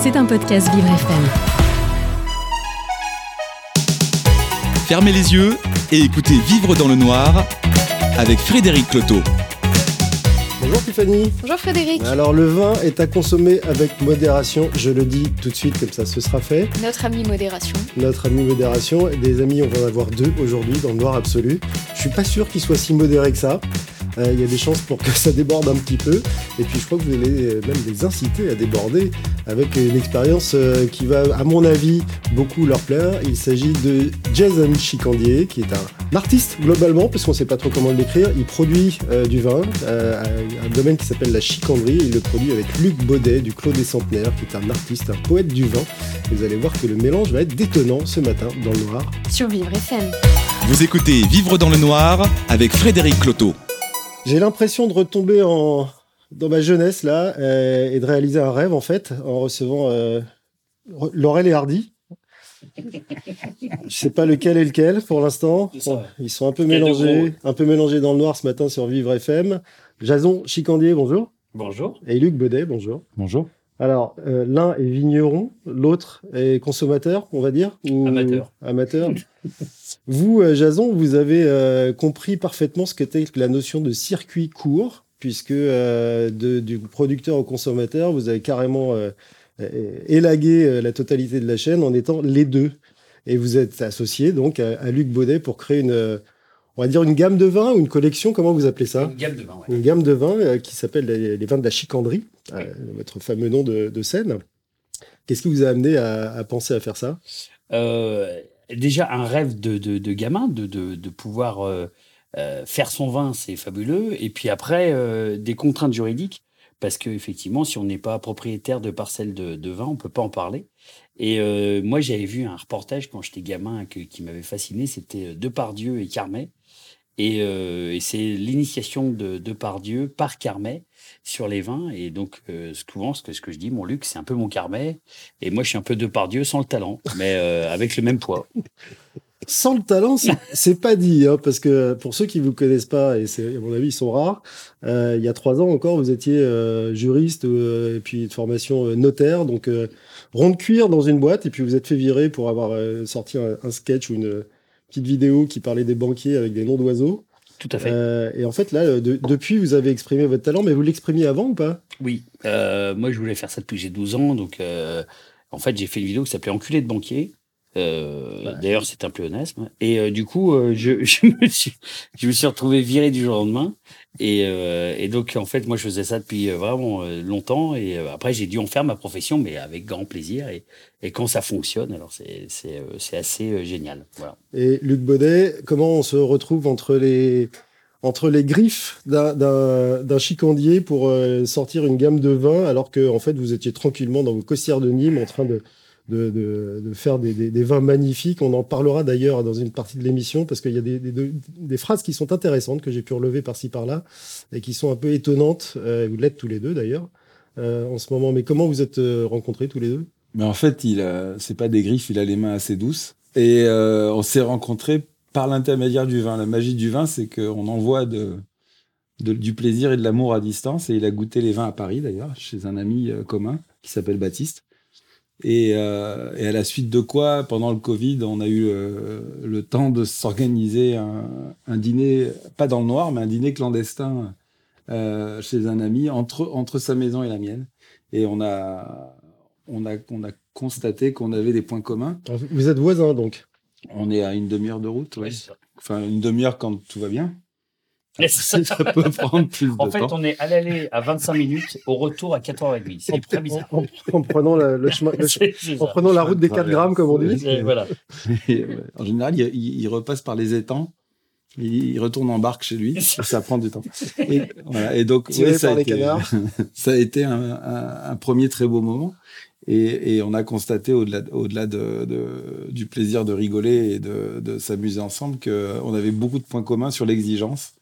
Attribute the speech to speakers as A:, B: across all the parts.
A: C'est un podcast Vivre FM.
B: Fermez les yeux et écoutez Vivre dans le noir avec Frédéric Cloteau.
C: Bonjour Tiffany.
D: Bonjour Frédéric.
C: Alors le vin est à consommer avec modération, je le dis tout de suite comme ça ce sera fait.
D: Notre ami modération.
C: Notre ami modération, des amis on va en avoir deux aujourd'hui dans le noir absolu. Je suis pas sûr qu'ils soient si modérés que ça. Euh, il y a des chances pour que ça déborde un petit peu. Et puis je crois que vous allez euh, même les inciter à déborder avec une expérience euh, qui va, à mon avis, beaucoup leur plaire. Il s'agit de Jason Chicandier, qui est un artiste globalement, parce qu'on ne sait pas trop comment l'écrire. Il produit du vin, un domaine qui s'appelle la chicandrie. Il le produit avec Luc Baudet du Clos des Centenaires, qui est un artiste, un poète du vin. Et vous allez voir que le mélange va être détonnant ce matin dans le noir.
D: Sur Vivre FM.
B: Vous écoutez Vivre dans le noir avec Frédéric Cloteau.
C: J'ai l'impression de retomber en, dans ma jeunesse là euh, et de réaliser un rêve en fait en recevant euh, Laurel et Hardy. Je sais pas lequel est lequel pour l'instant. ils sont un peu mélangés, un peu mélangés dans le noir ce matin sur Vivre FM. Jason Chicandier, bonjour.
E: Bonjour.
C: Et Luc Bedet, bonjour.
E: Bonjour.
C: Alors, euh, l'un est vigneron, l'autre est consommateur, on va dire
E: ou Amateur.
C: Amateur. vous, euh, Jason, vous avez euh, compris parfaitement ce qu'était la notion de circuit court, puisque du producteur au consommateur, vous avez carrément élagué la totalité de la chaîne en étant les deux. Et vous êtes associé donc à, à Luc Baudet pour créer une on va dire une gamme de vins ou une collection, comment vous appelez ça
E: Une gamme de vins, oui.
C: Une gamme de vins euh, qui s'appelle les, vins de la chicandrie, euh, votre fameux nom de, scène. Qu'est-ce qui vous a amené à, penser à faire ça?
E: Euh, Déjà, un rêve de, gamin, de, pouvoir faire son vin, c'est fabuleux. Et puis après, des contraintes juridiques, parce qu'effectivement, si on n'est pas propriétaire de parcelles de, vin, on ne peut pas en parler. Et moi, j'avais vu un reportage quand j'étais gamin qui m'avait fasciné, c'était Depardieu et Carmet euh, et, c'est l'initiation de, de Pardieu par Carmet sur les vins. Et donc, euh, souvent, ce que, ce que je dis, mon Luc, c'est un peu mon Carmet. Et moi, je suis un peu de Pardieu sans le talent, mais euh, avec le même poids.
C: Sans le talent, c'est pas dit, hein, parce que pour ceux qui vous connaissent pas, et à mon avis ils sont rares, il y a trois ans encore, vous étiez juriste et puis de formation notaire, donc rond de cuir dans une boîte, et puis vous êtes fait virer pour avoir sorti un, un sketch ou une, petite vidéo qui parlait des banquiers avec des noms d'oiseaux.
E: Tout à fait.
C: Euh, et en fait, là, depuis, vous avez exprimé votre talent, mais vous l'exprimiez avant ou pas?
E: Oui. Euh, moi, je voulais faire ça depuis que j'ai 12 ans. Donc, euh, en fait, j'ai fait une vidéo qui s'appelait Enculé de banquier. D'ailleurs, c'est un pléonasme. Et du coup, je, je, me suis, je me suis retrouvé viré du jour au lendemain. Et, euh, et, donc, en fait, moi, je faisais ça depuis euh, vraiment euh, longtemps. Et après, j'ai dû en faire ma profession, mais avec grand plaisir. Et, et quand ça fonctionne, alors c'est assez génial. Voilà.
C: Et Luc Baudet, comment on se retrouve entre les, entre les griffes d'un chicandier pour sortir une gamme de vins, alors que, en fait, vous étiez tranquillement dans vos costières de Nîmes en train de, de, de, faire des, des, vins magnifiques. On en parlera d'ailleurs dans une partie de l'émission parce qu'il y a des, des, phrases qui sont intéressantes que j'ai pu relever par-ci par-là et qui sont un peu étonnantes. Euh, vous l'êtes tous les deux d'ailleurs euh, en ce moment. Mais comment vous êtes euh, rencontrés tous les deux?
F: Mais en fait, il c'est pas des griffes, il a les mains assez douces et on s'est rencontrés par l'intermédiaire du vin. La magie du vin, c'est qu'on envoie de, du plaisir et de l'amour à distance. Et il a goûté les vins à Paris d'ailleurs, chez un ami commun qui s'appelle Baptiste. Euh, et, à la suite de quoi, pendant le Covid, on a eu euh, le temps de s'organiser un, dîner, pas dans le noir, mais un dîner clandestin euh, chez un ami entre, entre sa maison et la mienne. Et on a, on a, on a constaté qu'on avait des points communs.
C: Vous êtes voisins donc?
F: On est à une demi-heure de route, oui. Enfin, une demi-heure quand tout va bien.
E: Ça, peut prendre plus de temps. En fait, on est à l'aller à 25 minutes, au retour à 4h30. C'est très bizarre.
C: En, prenant, le chemin, en prenant la route des 4 grammes, comme on dit.
E: voilà.
F: en général, il, repasse par les étangs. Il, retourne en barque chez lui. ça prend du temps. Et, voilà. et donc, ça, a été, ça, a été, un, premier très beau moment. Et, on a constaté au-delà au -delà de, du plaisir de rigoler et de, de s'amuser ensemble qu'on avait beaucoup de points communs sur l'exigence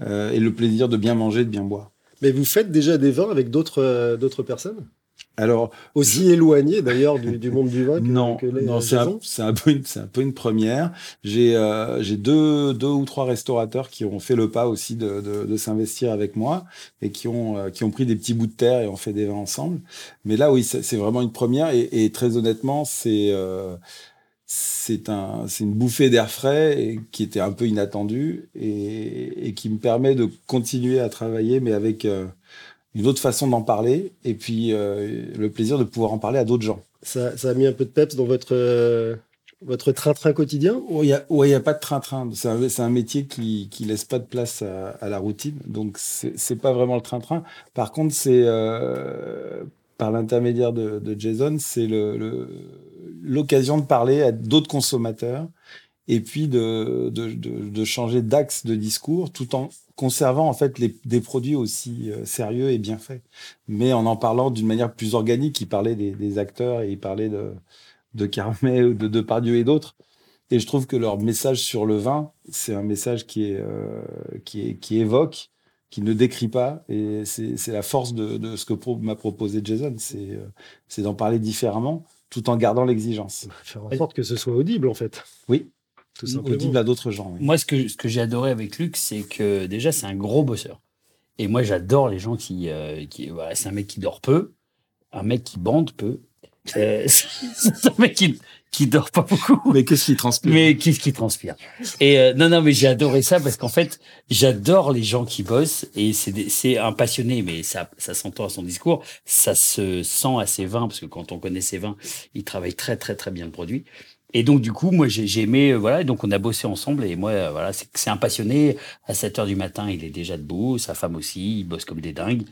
F: euh, et le plaisir de bien manger, de bien boire.
C: Mais vous faites déjà des vins avec d'autres euh, d'autres personnes?
F: Alors,
C: Aussi éloigné d'ailleurs du, du monde du vin que,
F: non,
C: que les
F: non, c'est un, un peu une, c'est un peu une première. J'ai, euh, j'ai deux, deux ou trois restaurateurs qui ont fait le pas aussi de, de, de s'investir avec moi et qui ont, euh, qui ont pris des petits bouts de terre et ont fait des vins ensemble. Mais là, oui, c'est, c'est vraiment une première et, et très honnêtement, c'est, euh, c'est un, c'est une bouffée d'air frais et qui était un peu inattendue et, et qui me permet de continuer à travailler, mais avec euh, une autre façon d'en parler et puis euh, le plaisir de pouvoir en parler à d'autres gens.
C: ça, ça a mis un peu de peps dans votre, euh, votre train-train quotidien?
F: Il n'y a, ouais, a pas de train-train. C'est un, c'est un métier qui qui laisse pas de place à, à la routine. Donc, c'est c'est pas vraiment le train-train. Par contre, c'est euh, par l'intermédiaire de, de Jason, c'est le- le- l'occasion de parler à d'autres consommateurs et puis de, de, de, de changer d'axe de discours tout en conservant en fait les, des produits aussi euh, sérieux et bien faits, mais en en parlant d'une manière plus organique. Il parlait des, des acteurs et il parlait de, de Carmet ou de Depardieu et d'autres. Et je trouve que leur message sur le vin, c'est un message qui, est, euh, qui, est, qui évoque, qui ne décrit pas. Et c'est la force de, de ce que m'a proposé Jason, c'est euh, d'en parler différemment tout en gardant l'exigence.
C: Faire en sorte que ce soit audible en fait.
F: Oui,
C: Tout simplement.
F: audible à d'autres gens. oui.
E: Moi, ce que, ce que j'ai adoré avec Luc, c'est que déjà, c'est un gros bosseur. Et moi, j'adore les gens qui. euh, qui voilà, c'est un mec qui dort peu, un mec qui bande peu. Euh, c'est un mec qui, qui dort pas beaucoup.
F: Mais qu'est-ce qui transpire?
E: Mais qu'est-ce qui transpire? Et euh, non, non, mais j'ai adoré ça parce qu'en fait, j'adore les gens qui bossent et c'est un passionné, mais ça, ça s'entend à son discours, ça se sent à ses vins parce que quand on connaît ses vins, il travaille très, très, très bien le produit. Et donc du coup, moi j'ai aimé, euh, voilà, donc on a bossé ensemble et moi euh, voilà, c'est c'est un passionné. À 7 heures du matin, il est déjà debout, sa femme aussi, il bosse comme des dingues.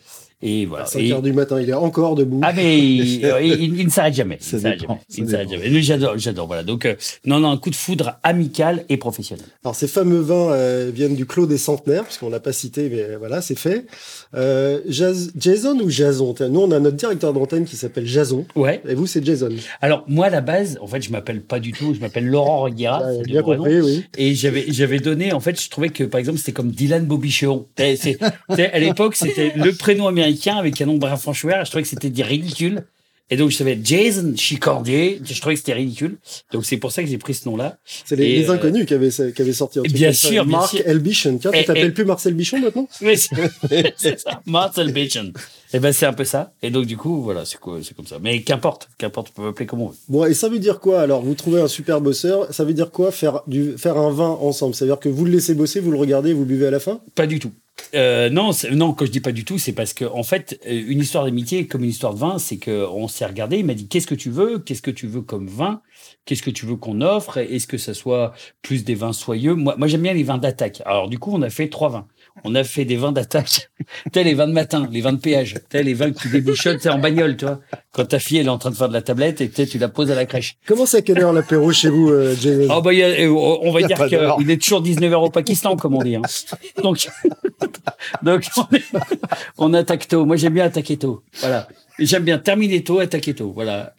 E: Et voilà.
C: À 5
E: Et-
C: heures du matin, il est encore debout.
E: ah mais il, euh, il- il ne s'arrête jamais. Il ne s'arrête jamais. Il ne s'arrête jamais. J'adore, j'adore. Voilà. Donc, euh, non, non, un coup de foudre amical et professionnel.
C: Alors ces fameux vins euh, viennent du Clos des Centenaires, puisqu'on l'a pas cité, mais voilà, c'est fait. Euh, Jason ou Jason? Nous, on a notre directeur d'antenne qui s'appelle Jason,
E: Ouais.
C: et vous, c'est Jason.
E: Alors, moi, à la base, en fait, je m'appelle pas du tout, je m'appelle Laurent Reguera.
C: Ah, bien compris, oui.
E: Et j'avais, j'avais donné, en fait, je trouvais que, par exemple, c'était comme Dylan Bobicheon. À l'époque, c'était le prénom américain avec un nom brun franchouer. Je trouvais que c'était ridicule. Et donc, je savais Jason Chicordier. Je trouvais que c'était ridicule. Donc, c'est pour ça que j'ai pris ce nom-là.
C: C'est les,
E: euh,
C: inconnus qui avaient, qui avaient sorti un truc
E: bien
C: comme ça.
E: sûr, bien
C: Marc
E: sûr.
C: L. Bichon. Tiens, tu t'appelles
E: et-
C: plus Marcel Bichon maintenant?
E: Mais c'est ça, Marcel Bichon. Et ben, c'est un peu ça. Et donc, du coup, voilà, c'est c'est comme ça. Mais qu'importe, qu'importe, on peut m'appeler comme on veut.
C: Bon, et ça veut dire quoi? Alors Vous trouvez un super bosseur, ça veut dire quoi? Faire, du, faire un vin ensemble? C'est-à-dire que vous le laissez bosser, vous le regardez, vous buvez à la fin?
E: Pas du tout. Euh, non, non, quand je dis pas du tout, c'est parce que en fait, euh, une histoire d'amitié comme une histoire de vin, c'est que on s'est regardé. Il m'a dit qu'est-ce que tu veux, qu'est-ce que tu veux comme vin, qu'est-ce que tu veux qu'on offre, est-ce que ça soit plus des vins soyeux? Moi, moi j'aime bien les vins d'attaque. Alors du coup, on a fait trois vins. On a fait des vins d'attaque, tel les vins de matin, les vins de péage, tel les vins qui débouchonnent, c'est en bagnole, tu vois. Quand ta fille elle est en train de faire de la tablette et tu la poses à la crèche.
C: Comment c'est à quelle heure l'apéro chez vous, euh,
E: Oh bah, y a- euh, on va dire qu'il est toujours 19h au Pakistan, comme on dit. hein. Donc, donc on, est- on attaque tôt. Moi, j'aime bien attaquer tôt. Voilà. J'aime bien terminer tôt, attaquer tôt. Voilà.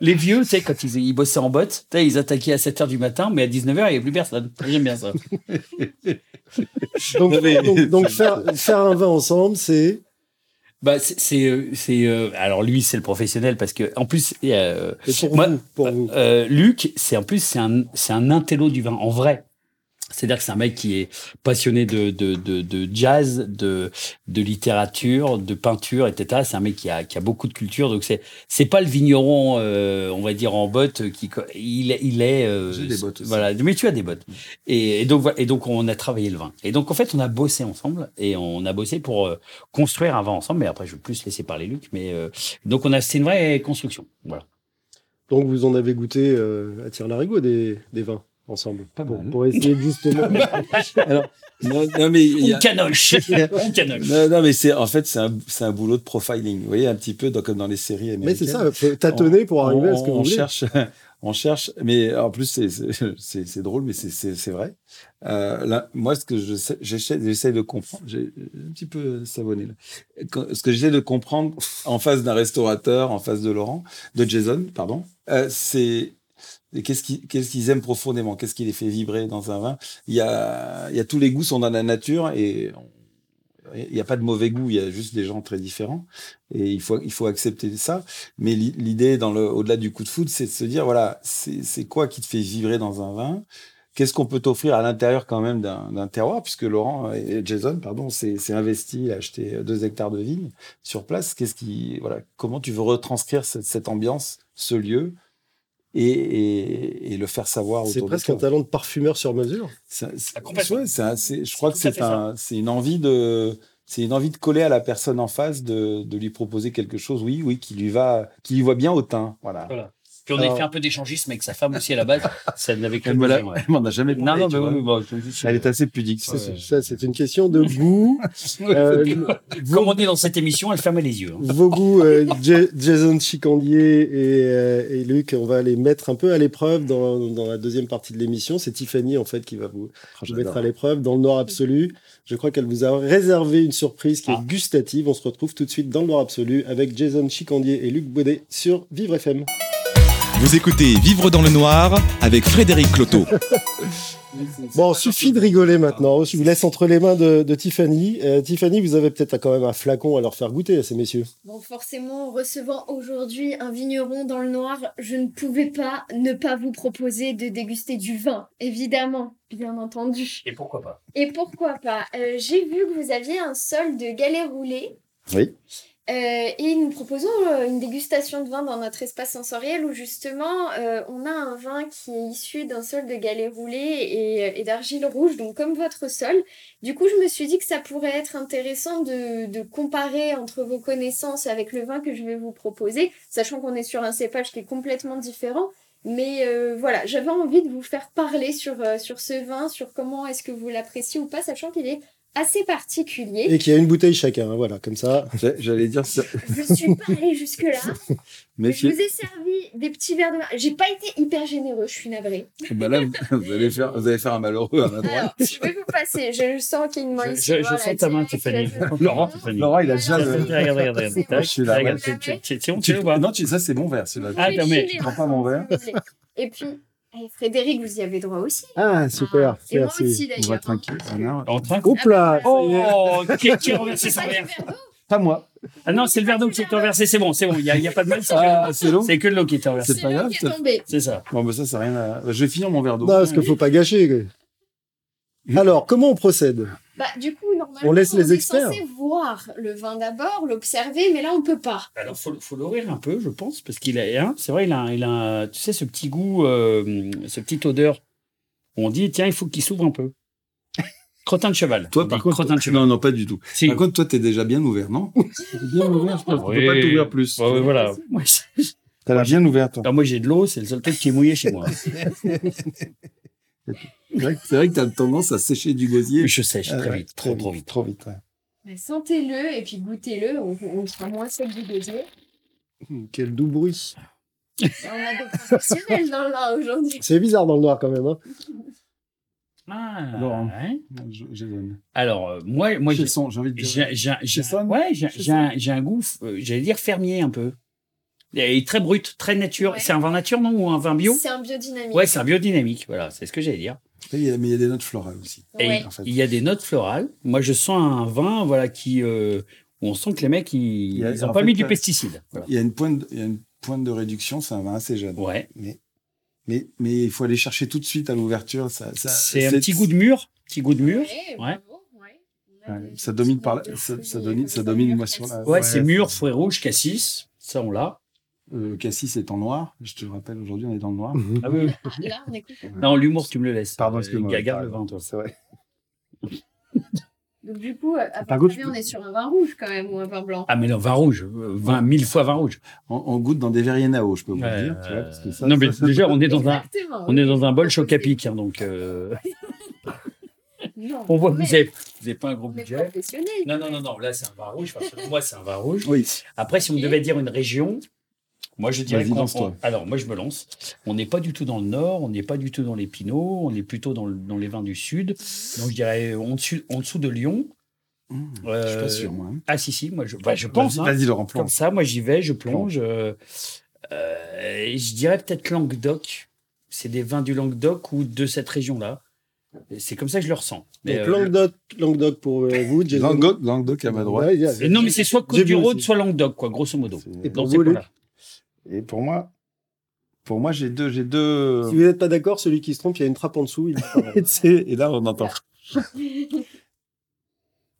E: Les vieux, tu sais, quand ils, ils bossaient en botte, ils attaquaient à 7h du matin, mais à 19h, il n'y avait plus personne. J'aime bien ça.
C: Donc, donc, donc faire, faire un vin ensemble, c'est?
E: Bah, c'est, c'est, euh, c'est, euh, alors lui, c'est le professionnel parce que, en plus, euh,
C: pour
E: Moi,
C: vous, pour vous.
E: Euh, Luc, c'est en plus c'est un c'est un intello du vin en vrai. C'est-à-dire que c'est un mec qui est passionné de, de, de, de jazz, de, de littérature, de peinture, etc. C'est un mec qui a, qui a beaucoup de culture. Donc, c'est, c'est pas le vigneron, euh, on va dire, en botte, qui, il, est- il est, euh,
F: J'ai des bottes aussi.
E: voilà. Mais tu as des bottes. Et, et donc, et donc, on a travaillé le vin. Et donc, en fait, on a bossé ensemble et on a bossé pour euh, construire un vin ensemble. Mais après, je vais plus laisser parler Luc. Mais, euh, donc, on a, c'est une vraie construction. Voilà.
C: Donc vous en avez goûté euh, à tire-larigot des, des vins? Ensemble.
F: Pas
C: pour,
F: mal.
C: pour essayer justement.
F: Alors, non, non, mais il y
E: On
F: a-
E: canoche. On canoche.
F: Non, non, mais c'est en fait c'est un, c'est un boulot de profiling. Vous voyez un petit peu dans- comme dans les séries américaines.
C: Mais c'est ça, tâtonner pour arriver à ce que
F: on,
C: vous
F: on
C: voulez.
F: cherche, on cherche, mais en plus c'est c'est- c'est c'est drôle, mais c'est c'est c'est vrai. Euh, là, moi, ce que je sais- j'essaie j'essaie de comprendre, j'ai un petit peu savonné là. Ce que j'essaie de comprendre en face d'un restaurateur, en face de Laurent, de Jason, pardon, euh, c'est qu'est-ce qu'ils qu'est-ce qu'ils aiment profondément, qu'est-ce qui les fait vibrer dans un vin? Il y a il y a tous les goûts sont dans la nature et il n'y a pas de mauvais goût, il y a juste des gens très différents. Et il faut, il faut accepter ça. Mais l'i- l'idée, au-delà du coup de foot, c'est de se dire, voilà, c'est quoi qui te fait vibrer dans un vin? Qu'est-ce qu'on peut t'offrir à l'intérieur quand même d'un terroir? Puisque Laurent et Jason, pardon, s'est investi à acheter deux hectares de vignes sur place. Qu'est-ce qui, voilà, comment tu veux retranscrire cette, cette ambiance, ce lieu et, et, et le faire savoir
C: C'est
F: autour de
C: presque un talent de parfumeur sur mesure.
F: c'est- c'est-
E: Ah,
F: ouais, c'est c'est- je crois que c'est
E: ça.
F: un, c'est une envie de, c'est une envie de coller à la personne en face, de, de lui proposer quelque chose, oui, oui, qui lui va, qui lui voit bien au teint, voilà.
E: Voilà. Puis on
C: Alors-
E: a fait un peu d'échangisme avec sa femme aussi à la base. Ça n'avait que
F: Elle
E: ouais.
F: m'en a jamais
E: Non,
F: parlé.
E: non, mais oui, bon, je- je-
F: Elle est assez pudique.
C: Ça,
F: ouais.
C: c'est- ça, c'est une question de goût. Euh,
E: Comme on dit dans cette émission, elle fermait les yeux. hein.
C: Vos goûts, euh, Ja- Jason Chicandier et, euh, et Luc, on va les mettre un peu à l'épreuve dans, dans la deuxième partie de l'émission. C'est Tiffany, en fait, qui va vous,
F: Oh,
C: vous
F: j'adore.
C: mettre à l'épreuve dans le noir absolu. Je crois qu'elle vous a réservé une surprise qui
E: Ah.
C: est gustative. On se retrouve tout de suite dans le noir absolu avec Jason Chicandier et Luc Baudet sur Vivre FM.
B: Vous écoutez Vivre dans le noir avec Frédéric Cloteau.
C: Bon, suffit de rigoler maintenant. Je vous laisse entre les mains de, de Tiffany. Euh, Tiffany, vous avez peut-être quand même un flacon à leur faire goûter à ces messieurs.
D: Bon, forcément, recevant aujourd'hui un vigneron dans le noir, je ne pouvais pas ne pas vous proposer de déguster du vin, évidemment, bien entendu.
E: Et pourquoi pas?
D: Et pourquoi pas? Euh, J'ai vu que vous aviez un sol de galets roulés.
C: Oui.
D: Euh, et nous proposons euh, une dégustation de vin dans notre espace sensoriel où justement euh, on a un vin qui est issu d'un sol de galets roulés et, d'argile rouge, donc comme votre sol. Du coup, je me suis dit que ça pourrait être intéressant de, comparer entre vos connaissances avec le vin que je vais vous proposer, sachant qu'on est sur un cépage qui est complètement différent. Mais voilà, j'avais envie de vous faire parler sur, sur ce vin, sur comment est-ce que vous l'appréciez ou pas, sachant qu'il est assez particulier.
C: Et qu'il y a une bouteille chacun. hein, Voilà, comme ça.
F: J'a- J'allais dire ça.
D: Je suis pas allée jusque-là.
F: Mais
D: je vous ai servi des petits verres de vin. J'ai pas été hyper généreux, je suis navrée.
F: bah là, vous- allez faire, vous allez faire un malheureux à ma droite.
D: Alors, je vais vous passer. Je sens qu'il y a une main
E: Je,
D: ici.
E: je- je
D: voilà,
E: sens ta main, Tiffany.
D: je-
E: Laurent, Tiffany.
F: Laurent, il a déjà le.
E: Regarde, regarde, regarde.
F: Je suis là,
E: regarde, c'est- honteux ou pas
F: non, ça c'est mon verre, celui-là.
E: Ah, mais-
D: Je
F: prends pas mon verre.
D: Et puis, Frédéric, vous y avez droit aussi.
C: Ah, super.
D: Et moi
C: Merci.
D: aussi,
F: On
D: d'ailleurs.
F: va tranquille. Voilà.
E: En train
C: Hop là.
E: Oh, qui, qui a renversé son
D: C'est pas
E: verre.
F: Pas moi.
E: Ah non, c'est le verre d'eau qui est renversé, c'est bon, c'est bon, il n'y a, y a pas de mal, c'est
F: Ah,
E: que-
F: c'est l'eau.
E: c'est que l'eau qui est renversée.
F: C'est pas grave.
E: C'est ça.
F: Bon, bah ça, ça n'a rien à. Je vais finir mon verre d'eau.
C: Non, parce qu'il faut pas gâcher. Alors, comment on procède?
D: Bah, du coup, normalement,
C: On laisse les
D: est
C: experts.
D: censé voir le vin d'abord, l'observer, mais là, on peut pas.
E: Alors, faut, faut l'ouvrir un peu, je pense, parce qu'il a, hein, c'est vrai, il a, il a, tu sais, ce petit goût, euh, ce petite odeur. On dit, tiens, il faut qu'il s'ouvre un peu. Crottin de cheval.
F: Toi,
E: On
F: par contre,
E: crottin de cheval.
F: non, non, pas du tout.
E: Si.
F: Par contre, toi, t'es déjà bien ouvert, non? Bien ouvert, je pense. qu'on peut pas
E: Oui.
F: t'ouvrir plus.
E: Ouais, ouais, voilà.
F: T'as l'air bien ouvert, toi.
E: Alors, moi, j'ai de l'eau, c'est le seul truc qui est mouillé chez moi.
F: C'est vrai que- que t'as tendance à sécher du gosier.
E: Je sèche très
F: ouais,
E: vite, trop, trop vite.
F: Trop vite, ouais.
D: Mais Sentez-le et puis goûtez-le, on, on sera moins sec du gosier.
C: Hum, Quel doux bruit.
D: Et on a des professionnels dans le vin aujourd'hui.
C: C'est bizarre dans le noir quand même. Hein.
E: Ah,
F: Laurent.
E: ouais.
F: Je- je donne.
E: Alors, euh, moi, moi j'ai
F: son, j'ai envie de dire.
E: j'ai- j'ai- j'ai-
F: Chez Son?
E: ouais, j'ai
F: Chez
E: j'ai un, j'ai un goût, euh, j'allais dire fermier un peu. Et très brut, très nature.
D: Ouais.
E: C'est un vin nature, non Ou un vin bio?
D: C'est un biodynamique.
E: Ouais, c'est un biodynamique. Voilà, c'est ce que j'allais dire.
F: Il y a- mais il y a des notes florales aussi.
E: Et
D: Ouais.
F: en fait.
E: il y a des notes florales. Moi, je sens un vin, voilà, qui euh, où on sent que les mecs, ils,
F: y a-
E: ils ont
F: en
E: pas
F: fait,
E: mis du pesticide. Voilà.
F: Il y a une pointe, il y a une pointe de réduction, c'est un vin assez jeune.
E: Ouais.
F: Mais, mais, mais il faut aller chercher tout de suite à l'ouverture. Ça, ça,
E: C'est un petit goût de mur, petit goût de mur.
D: Ouais,
F: ça domine par ça- domine- ça domine,
D: mûr,
F: moi, sur la-
D: cassis.
E: Ouais,
F: Ouais,
E: c'est mur,
F: c'est-
E: fruits rouges, cassis. Ça, on l'a.
F: Euh, Cassis est en noir. Je te rappelle, aujourd'hui, on est dans le noir.
C: Mhm.
E: Ah oui, oui.
D: Ah, là, on écoute.
E: Non, l'humour, tu me le laisses.
F: Pardon,
E: Euh,
F: excuse-moi.
E: Garde le vin, toi.
F: C'est vrai.
D: Donc, du coup, à
F: Par contre,
D: on est sur un vin rouge quand même ou un vin blanc.
E: Ah, mais non, vin rouge. euh, Vin, mille fois vin rouge.
F: On, on goûte dans des Verrienao, je peux vous le dire. tu vois, parce que ça,
E: non, mais
F: ça-
E: déjà, on est dans un, on est dans un bol
D: Oui.
E: choc-à-pic, hein, donc euh,
D: Non,
E: on voit que vous avez, vous avez pas un gros budget. Non, non, non, non, là c'est un vin rouge, parce que moi c'est un vin rouge.
F: Oui.
E: Après, si on devait dire une région, moi je dirais qu'on- Alors, moi je me lance. On n'est pas du tout dans le nord, on n'est pas du tout dans les pinots, on est plutôt dans, le- dans les vins du sud. Donc je dirais en dessous, en dessous de Lyon.
F: Mmh, Je suis
E: Euh,
F: pas sûr, moi. hein.
E: Ah si, si, moi je, bah, je pense.
F: Vas-y,
E: hein.
F: vas-y, Laurent,
E: Comme
F: plonge.
E: ça, moi j'y vais, je plonge. euh, euh, je dirais peut-être Languedoc. C'est des vins du Languedoc ou de cette région-là. C'est comme ça que je le ressens. Mais,
C: Donc
E: euh,
C: Languedoc, Languedoc pour euh, vous, Jason.
F: Languedoc, Languedoc à ma droite.
C: Ouais,
E: non, mais c'est soit
C: J'ai vu
E: Côte-du-Rhône,
C: aussi.
E: soit Languedoc, quoi, grosso modo.
C: Et
E: Dans
C: pour vous.
F: Et pour moi, pour moi, j'ai deux, j'ai deux.
C: Si vous n'êtes pas d'accord, celui qui se trompe, il y a une trappe en dessous. Il
F: Et là, on entend.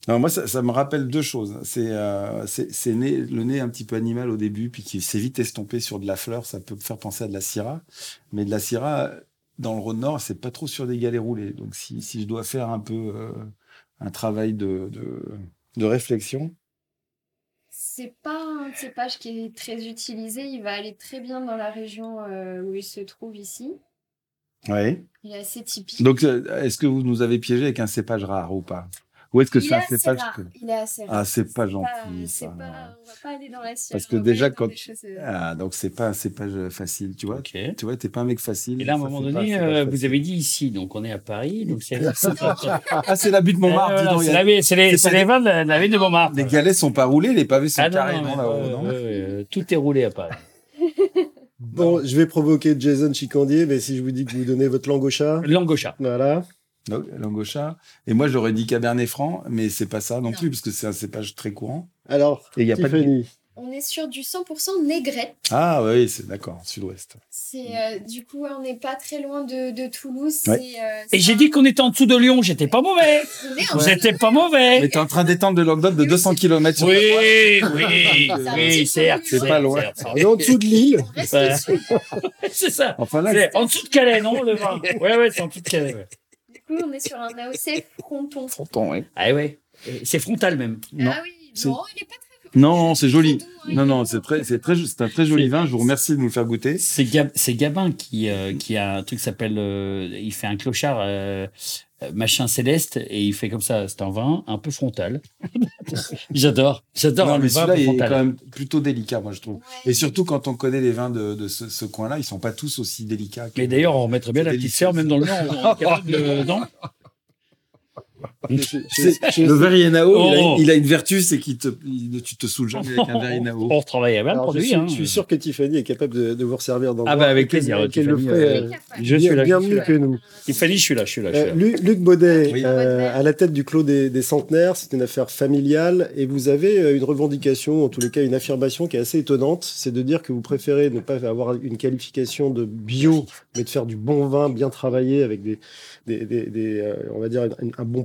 F: Non, moi, ça, ça me rappelle deux choses. C'est euh, c'est le nez un petit peu animal au début, puis qui s'est vite estompé sur de la fleur. Ça peut me faire penser à de la syrah. Mais de la syrah, dans le Rhône-Nord, c'est pas trop sur des galets roulés. Donc, si, si je dois faire un peu euh, un travail de, de, de réflexion,
D: C'est pas un cépage qui est très utilisé. Il va aller très bien dans la région euh, où il se trouve ici.
F: ouais.
D: Il est assez typique.
F: Donc, euh, est-ce que vous nous avez piégé avec un cépage rare ou pas? Ou est-ce que
D: il
F: c'est
D: est
F: un
D: assez
F: cépage
D: rare.
F: que-
D: Il est assez rare.
F: Ah, c'est pas
D: C'est
F: gentil.
D: c'est
F: ça.
D: pas- on va pas aller dans la science.
F: Parce que déjà, quand-
D: choses, euh,
F: Ah, donc c'est pas un cépage facile, tu vois.
E: Ok.
F: Tu vois, t'es pas un mec facile.
E: Et là, à un
F: ça
E: moment
F: pas
E: donné, euh, vous avez dit ici, donc on est à Paris, donc c'est.
F: Ah, c'est la butte Montmartre, dis
E: Euh, c'est
F: a-
E: la ville- c'est les,
F: c'est
E: c'est
F: pas
E: les
F: des-
E: vins de la, de la ville de Montmartre.
F: Les galets sont pas roulés, les pavés sont
E: Ah
F: carrés,
E: non,
F: non,
E: euh,
F: non
E: euh, tout est roulé à Paris.
C: Bon, je vais provoquer Jason Chicandier, mais si je vous dis que vous donnez votre langue au chat,
E: Langocha.
C: voilà.
F: Donc, Langocha. Et moi, j'aurais dit Cabernet Franc, mais c'est pas ça non,
D: Non.
F: plus, parce que c'est un cépage très courant.
C: Alors,
F: Et il y a pas de-
C: Tiffany,
D: On est sur du 100% négrette.
F: Ah oui, c'est d'accord, sud-ouest.
D: C'est euh, du coup, on n'est pas très loin de, de Toulouse.
F: Ouais.
D: euh,
E: Et j'ai
D: un-
E: dit qu'on était en dessous de Lyon, j'étais pas mauvais. J'étais pas
F: Mais
E: mauvais.
F: t'es en train d'étendre de Languedoc de
D: Oui,
F: 200
D: c'est-
F: km sur
E: Oui, oui, oui, certes.
F: C'est pas loin.
C: on est en dessous de
D: dessus.
E: C'est ça.
F: Enfin là,
E: C'est en dessous de Calais, non, le vin Ouais, ouais, c'est en dessous de Calais. ouais.
D: Coup, on est sur un AOC fronton.
F: fronton, ouais.
E: Ah ouais. C'est frontal même.
F: Non,
D: ah oui, non, il est pas très.
F: Non, c'est joli. Non, non,
D: est
F: c'est très, c'est très, c'est un très joli vin. Je vous remercie de nous le faire goûter.
E: C'est Gab- c'est Gabin qui, euh, qui a un truc qui s'appelle. euh, il fait un clochard euh, machin céleste et il fait comme ça. C'est un vin un peu frontal. j'adore. J'adore
F: Non,
E: le
F: mais
E: vin
F: est
E: frontal.
F: quand même plutôt délicat, moi je trouve.
D: Ouais.
F: Et surtout quand on connaît les vins de, de ce, ce coin-là, ils sont pas tous aussi délicats. que-
E: Mais d'ailleurs, on remettrait bien la petite sœur, même dans le Nord. on non
F: C'est- le verre Yenao, il, a,
E: Oh.
F: il a une vertu, c'est qu'il te, il- tu te saoules jamais avec un verre Yenao.
E: On retravaille le
C: je,
E: produit.
C: suis,
E: hein.
C: je suis sûr que Tiffany est capable de, de vous resservir dans le
E: Ah bah, avec plaisir,
C: qu'elle le ferait
D: Il
C: euh,
D: capable.
E: Je suis là.
C: bien
E: je suis
C: mieux
E: là.
C: que nous.
E: Tiffany, je suis là, je suis là. Je suis
C: Euh,
E: là.
C: Lu- Luc Baudet,
F: Oui.
C: euh, à la tête du Clos des, des Centenaires, c'est une affaire familiale et vous avez euh, une revendication, en tous les cas une affirmation qui est assez étonnante, c'est de dire que vous préférez ne pas avoir une qualification de bio, mais de faire du bon vin bien travaillé avec des, des, des- des, euh, on va dire un, un bon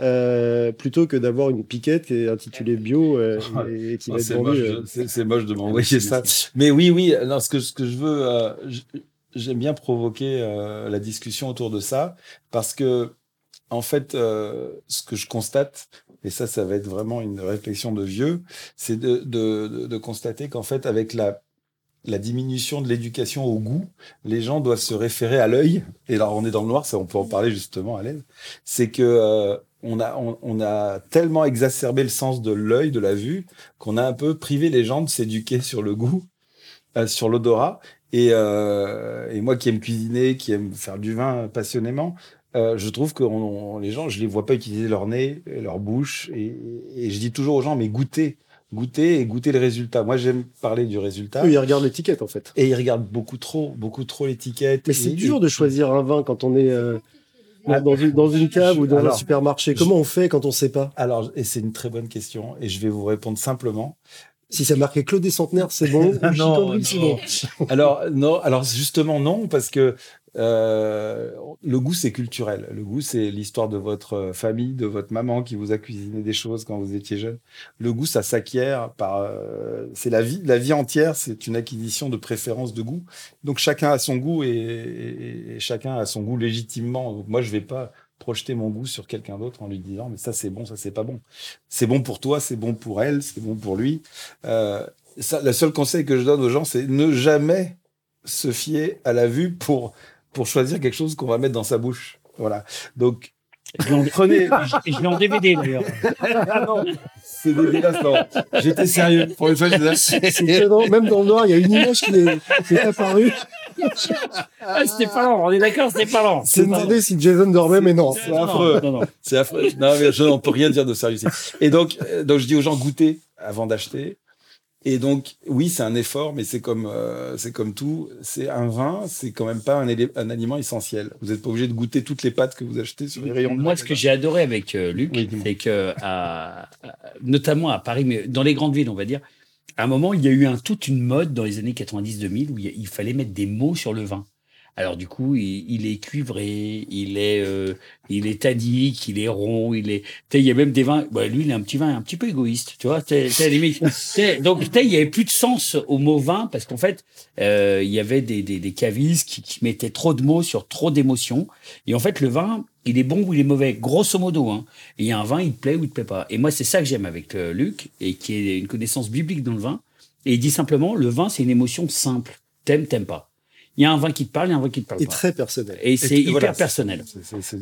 C: euh, plutôt que d'avoir une piquette qui est intitulée bio euh, et, et qui
F: Oh,
C: va être vendue. euh,
F: c'est- moche de m'envoyer ça. Mais oui, oui, alors ce que, ce que je veux, euh, j'aime bien provoquer la discussion autour de ça, parce que, en fait, ce que je constate, et ça, ça va être vraiment une réflexion de vieux, c'est de, de, de, de constater qu'en fait, avec la, la diminution de l'éducation au goût, les gens doivent se référer à l'œil. Et là, on est dans le noir, ça, on peut en parler justement à l'aise. C'est que euh, on a, on, on a tellement exacerbé le sens de l'œil, de la vue, qu'on a un peu privé les gens de s'éduquer sur le goût, euh, sur l'odorat. Et, euh, et moi qui aime cuisiner, qui aime faire du vin passionnément, euh, je trouve que on- les gens, je les vois pas utiliser leur nez, leur bouche. Et, et je dis toujours aux gens, mais goûtez, goûtez et goûtez le résultat. Moi, j'aime parler du résultat.
C: eux, ils regardent l'étiquette en fait.
F: Et ils regardent beaucoup trop, beaucoup trop l'étiquette.
C: Mais c'est dur de choisir un vin quand on est euh, dans, une, dans une cave ou dans
F: Alors,
C: un supermarché.
F: je-
C: Comment on fait quand on sait pas?
F: Alors, et c'est une très bonne question, et je vais vous répondre simplement.
C: Si ça marqué Claude des Centenaires, c'est bon.
F: Non, non. Alors non, alors justement non, parce que euh, le goût c'est culturel. Le goût c'est l'histoire de votre famille, de votre maman qui vous a cuisiné des choses quand vous étiez jeune. Le goût ça s'acquiert par, euh, c'est la vie, la vie entière, c'est une acquisition de préférence de goût. Donc chacun a son goût et chacun a son goût légitimement. Donc moi je vais pas projeter mon goût sur quelqu'un d'autre en lui disant mais ça c'est bon, ça c'est pas bon. C'est bon pour toi, c'est bon pour elle, c'est bon pour lui. Euh, ça, le seul conseil que je donne aux gens, c'est ne jamais se fier à la vue pour, pour choisir quelque chose qu'on va mettre dans sa bouche. Voilà. Donc,
E: Je
F: prenez.
E: je l'ai en DVD d'ailleurs.
F: Ah non, c'est dégueulasse, non. J'étais sérieux. Pour une fois, je
C: C'est étonnant. Même dans le noir, il y a une image qui est, qui est apparue.
E: Ah, c'était pas lent, on est d'accord, c'était pas lent.
C: C'est demandé si Jason dormait, mais non.
F: c'est affreux.
E: Non, non.
F: C'est affreux. Non, mais je n'en peux rien dire de sérieux. Et donc, euh, donc, je dis aux gens, goûtez avant d'acheter. Et donc, oui, c'est un effort, mais c'est comme, euh, c'est comme tout. C'est un vin, c'est quand même pas un, un aliment essentiel. Vous n'êtes pas obligé de goûter toutes les pâtes que vous achetez sur les rayons.
E: Moi, ce que j'ai adoré avec euh, Luc,
F: Oui,
E: c'est que, à- notamment à Paris, mais dans les grandes villes, on va dire, à un moment, il y a eu un, toute une mode dans les années 90-2000 où il fallait mettre des mots sur le vin. Alors du coup, il, est cuivré, il est, euh, il est tannique, il est rond, il est. Il y a même des vins. Bah, lui, il est un petit vin un petit peu égoïste, tu vois. t'sais, limite. T'sais, donc, il y avait plus de sens au mot vin parce qu'en fait, euh, il y avait des, des, des cavistes qui, qui mettaient trop de mots sur trop d'émotions. Et en fait, le vin, il est bon ou il est mauvais, grosso modo. Hein. Et il y a un vin, il te plaît ou il te plaît pas. Et moi, c'est ça que j'aime avec euh, Luc, et qui est une connaissance biblique dans le vin. Et il dit simplement, le vin, c'est une émotion simple. T'aimes, t'aimes pas. Il y a un vin qui te parle, il y a un vin qui te parle
C: Et
E: pas.
C: très personnel.
E: Et c'est hyper
F: voilà,
E: personnel.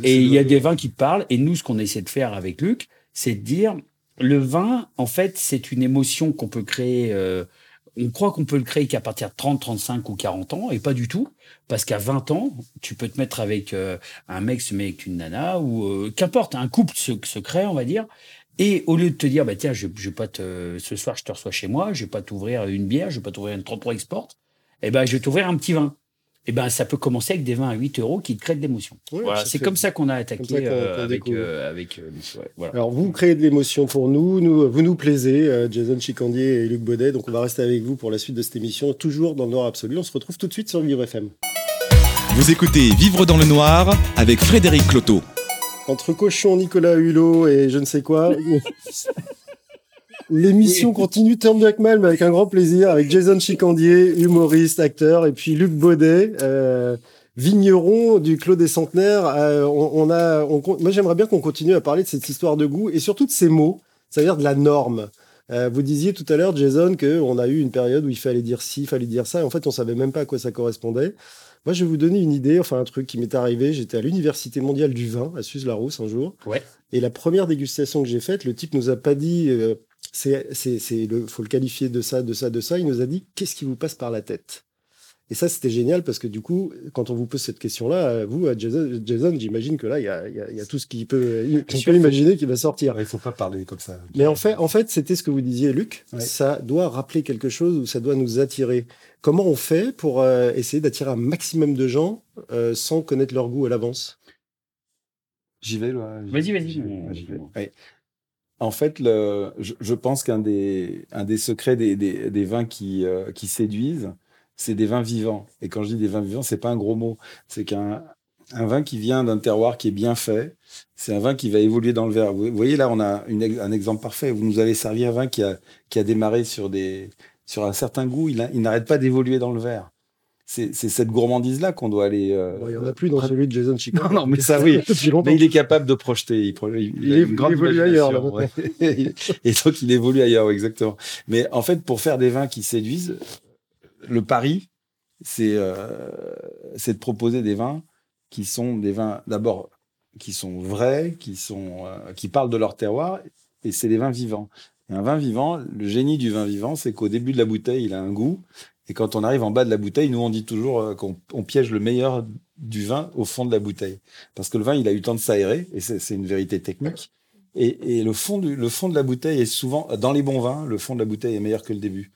E: Et il y a des vins qui te parlent. Et nous, ce qu'on essaie de faire avec Luc, c'est de dire, le vin, en fait, c'est une émotion qu'on peut créer. euh, on croit qu'on peut le créer qu'à partir de 30, 35 ou 40 ans, et pas du tout. Parce qu'à 20 ans, tu peux te mettre avec euh, un mec se met avec une nana, ou euh, qu'importe, un couple se, se crée, on va dire. Et au lieu de te dire, bah tiens, je, je vais pas te, ce soir, je te reçois chez moi, je vais pas t'ouvrir une bière, je vais pas t'ouvrir une 33 Export, eh ben, je vais t'ouvrir un petit vin. Eh ben, ça peut commencer avec des vins à 8 euros qui te créent de l'émotion.
C: Ouais,
E: voilà, c'est comme ça qu'on a attaqué euh, avec, euh, avec euh, Luc, ouais, voilà.
C: Alors, vous créez de l'émotion pour nous, nous, vous nous plaisez, euh, Jason Chicandier et Luc Baudet, donc on va rester avec vous pour la suite de cette émission, toujours dans le Nord Absolu. On se retrouve tout de suite sur Vivre FM.
B: Vous écoutez Vivre dans le noir avec Frédéric Cloteau.
C: Entre cochon, Nicolas Hulot et je ne sais quoi. L'émission continue bien que mal, mais avec un grand plaisir, avec Jason Chicandier, humoriste, acteur, et puis Luc Baudet, euh, vigneron du Clos des Centenaires. Euh, on, on a, on moi, j'aimerais bien qu'on continue à parler de cette histoire de goût et surtout de ces mots, c'est-à-dire de la norme. Euh, vous disiez tout à l'heure, Jason, qu'on a eu une période où il fallait dire ci, il fallait dire ça, et en fait, on savait même pas à quoi ça correspondait. Moi, je vais vous donner une idée, enfin un truc qui m'est arrivé. J'étais à l'Université mondiale du vin à Suse-la-Rousse un jour.
E: Ouais.
C: Et la première dégustation que j'ai faite, le type nous a pas dit, euh, c'est, c'est, c'est le, faut le qualifier de ça, de ça, de ça. Il nous a dit, qu'est-ce qui vous passe par la tête? Et ça, c'était génial parce que du coup, quand on vous pose cette question-là, vous, à Jason, Jason j'imagine que là, il y a, il y a- il y a tout ce qui peut, qu'on peut imaginer qui va sortir.
F: Il faut pas parler comme ça.
C: Mais en fait, en fait, c'était ce que vous disiez, Luc.
F: Ouais.
C: Ça doit rappeler quelque chose ou ça doit nous attirer. Comment on fait pour euh, essayer d'attirer un maximum de gens euh, sans connaître leur goût à l'avance?
F: J'y vais, là. J'y-
E: Vas-y, vas-y.
F: j'y vais, j'y vais. Ouais. En fait, je, pense qu'un des, secrets des, vins qui, euh, qui séduisent, c'est des vins vivants. Et quand je dis des vins vivants, c'est pas un gros mot. C'est qu'un un vin qui vient d'un terroir qui est bien fait, c'est un vin qui va évoluer dans le verre. Vous voyez, là, on a un exemple parfait. Vous nous avez servi un vin qui a, démarré sur, un certain goût. Il n'arrête pas d'évoluer dans le verre. C'est cette gourmandise-là qu'on doit aller. euh,
C: Bon, Il n'y en a plus dans celui de Jason Chico.
F: Non, non, mais ça, oui. Mais il est capable de projeter. Il,
C: évolue ailleurs, là,
F: ouais. et donc, il évolue ailleurs, exactement. Mais en fait, pour faire des vins qui séduisent, le pari, c'est euh, c'est de proposer des vins qui sont des vins, d'abord, qui sont vrais, qui, sont, euh, qui parlent de leur terroir, et c'est des vins vivants. Et un vin vivant, le génie du vin vivant, c'est qu'au début de la bouteille, il a un goût, et quand on arrive en bas de la bouteille, nous, on dit toujours euh, qu'on on piège le meilleur du vin au fond de la bouteille. Parce que le vin, il a eu le temps de s'aérer, et c'est une vérité technique. Et, le, fond du, le fond de la bouteille est souvent, dans les bons vins, le fond de la bouteille est meilleur que le début.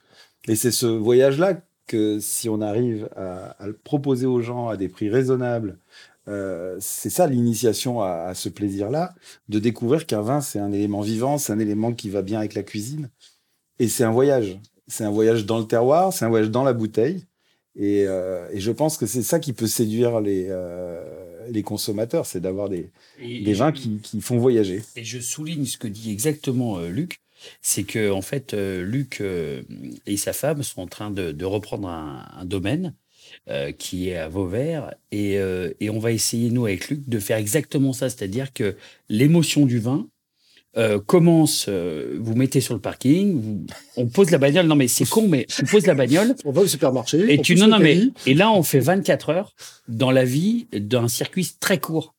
F: Et c'est ce voyage-là que si on arrive à, le proposer aux gens à des prix raisonnables, euh, c'est ça l'initiation à ce plaisir-là, de découvrir qu'un vin, c'est un élément vivant, c'est un élément qui va bien avec la cuisine. Et c'est un voyage. C'est un voyage dans le terroir, c'est un voyage dans la bouteille. Et, euh, et je pense que c'est ça qui peut séduire les, euh, les consommateurs, c'est d'avoir des,
E: Et-
F: des vins qui, qui font voyager.
E: Et je souligne ce que dit exactement euh, Luc, c'est que en fait euh, Luc euh, et sa femme sont en train de, de reprendre un, un domaine euh, qui est à Vauvert et, euh, et on va essayer nous avec Luc de faire exactement ça, c'est-à-dire que l'émotion du vin euh, commence, euh, vous mettez sur le parking, vous- on pose la bagnole, non mais c'est con, mais on pose la bagnole
C: On va au supermarché.
E: et tu non non mais et là on fait 24 heures dans la vie d'un circuit très court,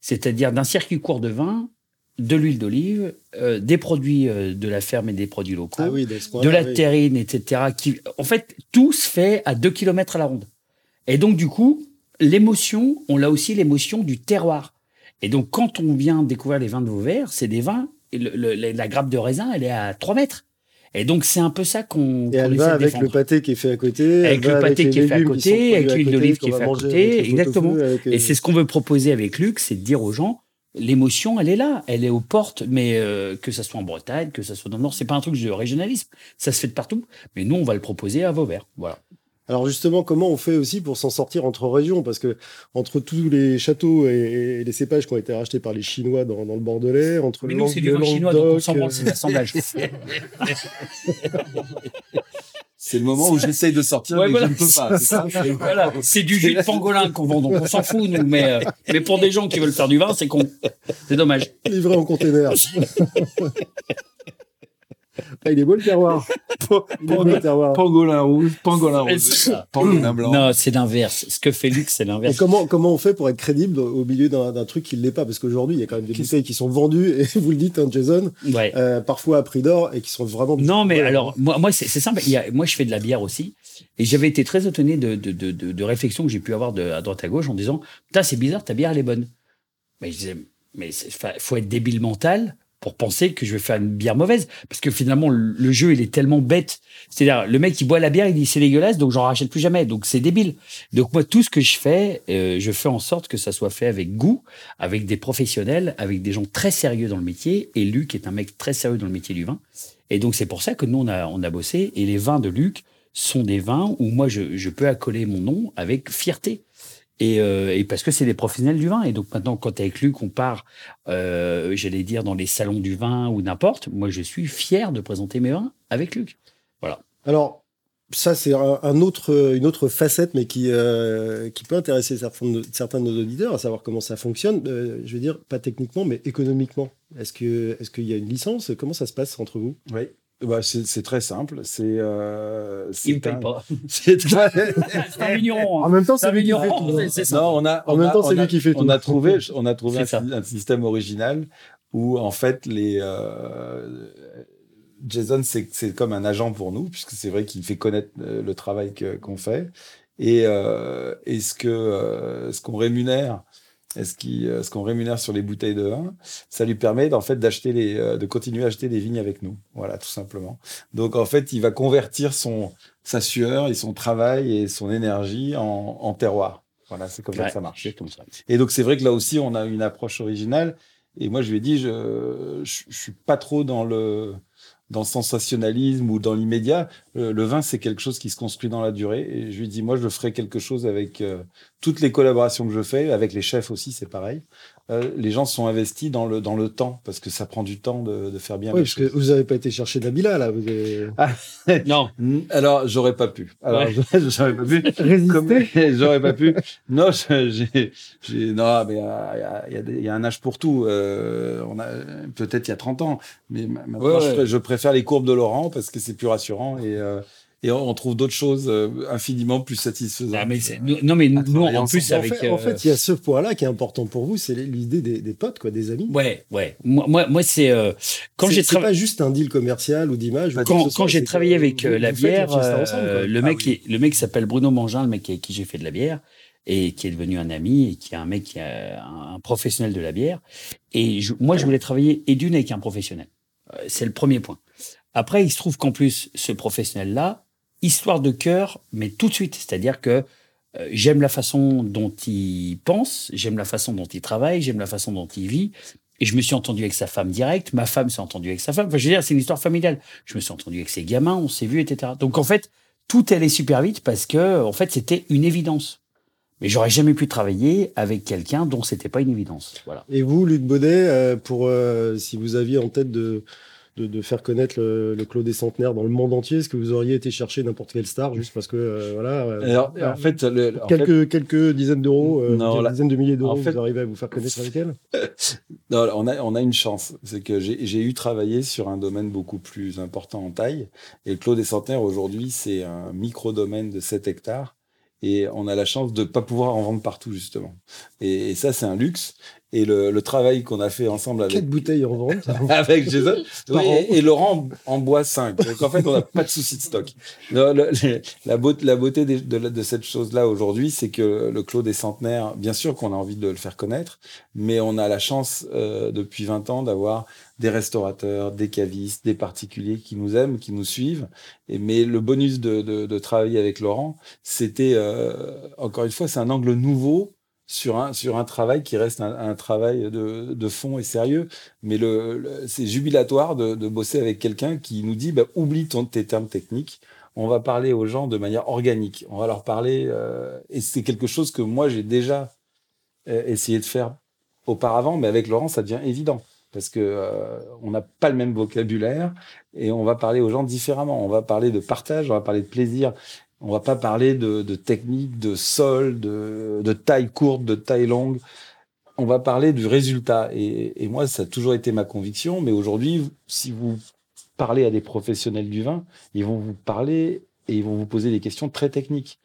E: c'est-à-dire d'un circuit court de vin, de l'huile d'olive, euh, des produits euh, de la ferme et des produits locaux,
C: Ah oui,
E: de la
C: oui.
E: terrine, etc. Qui, en fait, tout se fait à 2 km à la ronde. Et donc du coup, l'émotion, on a aussi l'émotion du terroir. Et donc quand on vient découvrir les vins de Vauvert, c'est des vins, le- le- la grappe de raisin, elle est à 3 mètres. Et donc, c'est un peu ça qu'on.
C: Et elle va avec
E: défendre.
C: le pâté qui est fait à côté.
E: Avec le pâté qui est fait à côté, avec l'huile d'olive qui est fait à côté, exactement.
C: avec, euh,
E: Et c'est ce qu'on veut proposer avec Luc, c'est de dire aux gens, l'émotion, elle est là, elle est aux portes, mais euh, que ça soit en Bretagne, que ça soit dans le Nord, c'est pas un truc de régionalisme, ça se fait de partout. Mais nous, on va le proposer à Vauvert. Voilà.
C: Alors justement, comment on fait aussi pour s'en sortir entre régions? Parce que entre tous les châteaux et, et les cépages qui ont été rachetés par les Chinois dans, dans le Bordelais, entre
E: Mais
C: le
E: nous, c'est du
C: le
E: vin chinois, donc on s'en branle,
C: euh,
E: c'est l'assemblage.
F: C'est le moment où j'essaye de sortir,
E: Ouais,
F: mais
E: voilà.
F: je ne peux pas.
E: voilà, c'est du jus de pangolin qu'on vend, donc on s'en fout, nous. Mais, euh, mais pour des gens qui veulent faire du vin, c'est con. C'est dommage.
C: livré en container. Ah, il est beau le terroir.
F: Pangolin rouge, pangolin rose,
E: c'est-
F: pangolin blanc.
E: Non, c'est l'inverse. Ce que fait Luc, c'est
C: Et
E: l'inverse.
C: comment, comment on fait pour être crédible au milieu d'un truc qui ne l'est pas? Parce qu'aujourd'hui, il y a quand même des bouteilles qui sont vendues, et vous le dites, hein, Jason,
E: Ouais.
C: euh, parfois à prix d'or, et qui sont vraiment...
E: Non, mais
C: Ouais.
E: alors, moi, moi c'est c'est simple. Il y a, moi, je fais de la bière aussi. Et j'avais été très étonné de, de, de, de, de réflexions que j'ai pu avoir de, à droite à gauche en disant Putain, c'est bizarre, ta bière, elle est bonne. Mais je disais Mais il faut être débile mental pour penser que je vais faire une bière mauvaise. Parce que finalement, le, jeu, il est tellement bête. C'est-à-dire, le mec qui boit la bière, il dit c'est dégueulasse, donc j'en rachète plus jamais. Donc c'est débile. Donc moi, tout ce que je fais, euh, je fais en sorte que ça soit fait avec goût, avec des professionnels, avec des gens très sérieux dans le métier. Et Luc est un mec très sérieux dans le métier du vin. Et donc, c'est pour ça que nous, on a, on a bossé. Et les vins de Luc sont des vins où moi, je, je peux accoler mon nom avec fierté. Et, euh, et parce que c'est des professionnels du vin. Et donc, maintenant, quand avec Luc, on part, euh, j'allais dire, dans les salons du vin ou n'importe, moi, je suis fier de présenter mes vins avec Luc.
C: Alors, ça, c'est un, autre, une autre facette, mais qui, euh, qui peut intéresser certains de, certains de nos auditeurs, à savoir comment ça fonctionne. Euh, je veux dire, pas techniquement, mais économiquement. Est-ce que, est-ce qu'il y a une licence? Comment ça se passe entre vous?
F: Oui. Bah, c'est très simple. C'est. Euh,
E: Il me paye
F: un-
E: pas.
F: C'est
E: un vigneron.
C: En
E: hein.
C: même temps,
E: C'est
C: lui qui fait tout.
E: c'est- c'est ça.
F: Non, on a.
C: En
F: on
C: même
F: a-
C: temps, c'est
F: on a-
C: lui qui fait
F: On
C: tout.
F: a trouvé, on a trouvé un, système original où en fait les. euh, Jason, c'est c'est comme un agent pour nous puisque c'est vrai qu'il fait connaître euh, le travail qu'on fait et euh, et ce que euh, ce qu'on rémunère. Est-ce qu'il- euh, ce qu'on rémunère sur les bouteilles de vin, ça lui permet en fait d'acheter les, euh, de continuer à acheter des vignes avec nous, voilà tout simplement. Donc en fait, il va convertir son sa sueur et son travail et son énergie en, en terroir. Voilà, c'est comme ça que ça marche.
E: c'est comme ça.
F: Et donc c'est vrai que là aussi on a une approche originale. Et moi je lui ai dit je je, je suis pas trop dans le dans le sensationnalisme ou dans l'immédiat. Euh, le vin c'est quelque chose qui se construit dans la durée. Et je lui dit moi je ferai quelque chose avec euh, toutes les collaborations que je fais, avec les chefs aussi c'est pareil. Euh, les gens sont investis dans le dans le temps parce que ça prend du temps de, de faire bien
C: Oui, parce que vous n'avez pas été chercher Nabila, là. Vous avez...
E: Non,
F: Alors j'aurais pas pu. Alors
E: Ouais.
F: j'aurais pas pu. Comme- J'aurais pas pu. Non, j'ai, j'ai, non, mais il y a, il y il y a un âge pour tout. Euh, on a peut-être il y a 30 ans, mais ma- maintenant
E: Ouais,
F: je,
E: ouais.
F: je préfère les courbes de Laurent parce que c'est plus rassurant et euh, et on on trouve d'autres choses euh, infiniment plus satisfaisantes.
E: Ah, mais c'est- nous- non, mais nous,
F: À travailler
E: en plus.
C: En
E: avec.
C: fait, en
E: euh,
C: fait, il y a ce point-là qui est important pour vous, c'est l'idée des, des potes, quoi, des amis.
E: Ouais, ouais. Moi, moi, moi c'est. euh, quand j'ai
C: c'est
E: travaillé.
C: pas juste un deal commercial ou d'image.
E: quand, quand j'ai travaillé avec euh, la bière, euh, le,
F: Ah
E: mec
F: oui.
E: qui est- le mec qui s'appelle Bruno Mangin, le mec avec qui j'ai fait de la bière, et qui est devenu un ami, et qui est un mec qui est un, un professionnel de la bière. Et je- moi, je voulais travailler et d'une avec un professionnel. C'est le premier point. Après, il se trouve qu'en plus, ce professionnel-là, histoire de cœur, mais tout de suite. C'est-à-dire que euh, j'aime la façon dont il pense, j'aime la façon dont il travaille, j'aime la façon dont il vit. Et je me suis entendu avec sa femme direct, ma femme s'est entendue avec sa femme. Enfin, je veux dire, c'est une histoire familiale. Je me suis entendu avec ses gamins, on s'est vu, etc. Donc en fait, tout allait super vite parce que, en fait, c'était une évidence. Mais j'aurais jamais pu travailler avec quelqu'un dont c'était pas une évidence. Voilà.
C: Et vous, Luc Baudet, euh, pour euh, si vous aviez en tête de, de, de faire connaître le, le Clos des Centenaires dans le monde entier, est-ce que vous auriez été chercher n'importe quelle star juste parce que euh, voilà, euh,
F: Alors, en fait, le, en fait,
C: quelques quelques dizaines d'euros, euh,
F: Non,
C: quelques dizaines de milliers d'euros,
F: en fait-
C: vous arrivez à vous faire connaître avec elle?
F: Non, on a, on a une chance. C'est que j'ai j'ai eu travaillé sur un domaine beaucoup plus important en taille. Et le Clos des Centenaires, aujourd'hui, c'est un micro-domaine de 7 hectares. Et on a la chance de ne pas pouvoir en vendre partout, justement. Et, et ça, c'est un luxe. Et le, le travail qu'on a fait ensemble avec,
C: Quatre bouteilles en vente.
F: avec Jason. Oui, et, et Laurent en boit 5. Donc en fait, on n'a pas de souci de stock. Le- le- le- la, beauté, la beauté des- de, cette chose-là aujourd'hui, c'est que le Clos des Centenaires, bien sûr qu'on a envie de le faire connaître, mais on a la chance euh, depuis 20 ans d'avoir des restaurateurs, des cavistes, des particuliers qui nous aiment, qui nous suivent. Et, mais le bonus de, de, de travailler avec Laurent, c'était, euh, encore une fois, c'est un angle nouveau sur un, sur un travail qui reste un, un travail de, de fond et sérieux. Mais le, le- c'est jubilatoire de, de bosser avec quelqu'un qui nous dit bah, oublie ton, tes termes techniques. On va parler aux gens de manière organique. On va leur parler. euh, et c'est quelque chose que moi, j'ai déjà euh, essayé de faire auparavant, mais avec Laurent, ça devient évident. Parce que euh, on n'a pas le même vocabulaire et on va parler aux gens différemment. On va parler de partage, on va parler de plaisir. On va pas parler de, technique, de sol, de, taille courte, de taille longue. On va parler du résultat. Et, moi, ça a toujours été ma conviction. Mais aujourd'hui, si vous parlez à des professionnels du vin, ils vont vous parler et ils vont vous poser des questions très techniques.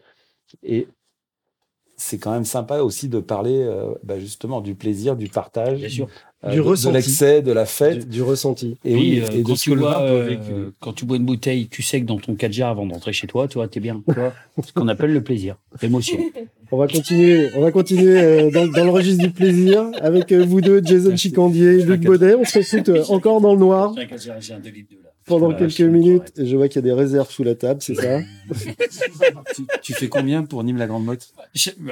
F: C'est quand même sympa aussi de parler euh, bah, justement du plaisir, du partage,
E: Bien sûr.
F: euh,
C: Du
F: de- de,
C: ressenti.
F: l'excès, de la fête.
C: du ressenti.
F: Et
E: Oui,
F: oui,
E: euh,
F: et de
E: quand,
F: ce
E: tu bois, euh, quand tu bois une bouteille, tu sais que dans ton 4 jar avant d'entrer chez toi, tu vois, t'es bien. Ce qu'on appelle le plaisir, l'émotion.
C: On va continuer, on va continuer euh, dans, dans le registre du plaisir avec euh, vous deux, Jason
E: Merci.
C: Chicandier, Luc. Baudet. On se euh, encore dans le noir
E: J'ai un deux litres de là.
C: Pendant
E: Voilà,
C: quelques minutes. Et je vois qu'il y a des réserves sous la table, c'est ça
F: tu, tu fais combien pour Nîmes la Grande Motte?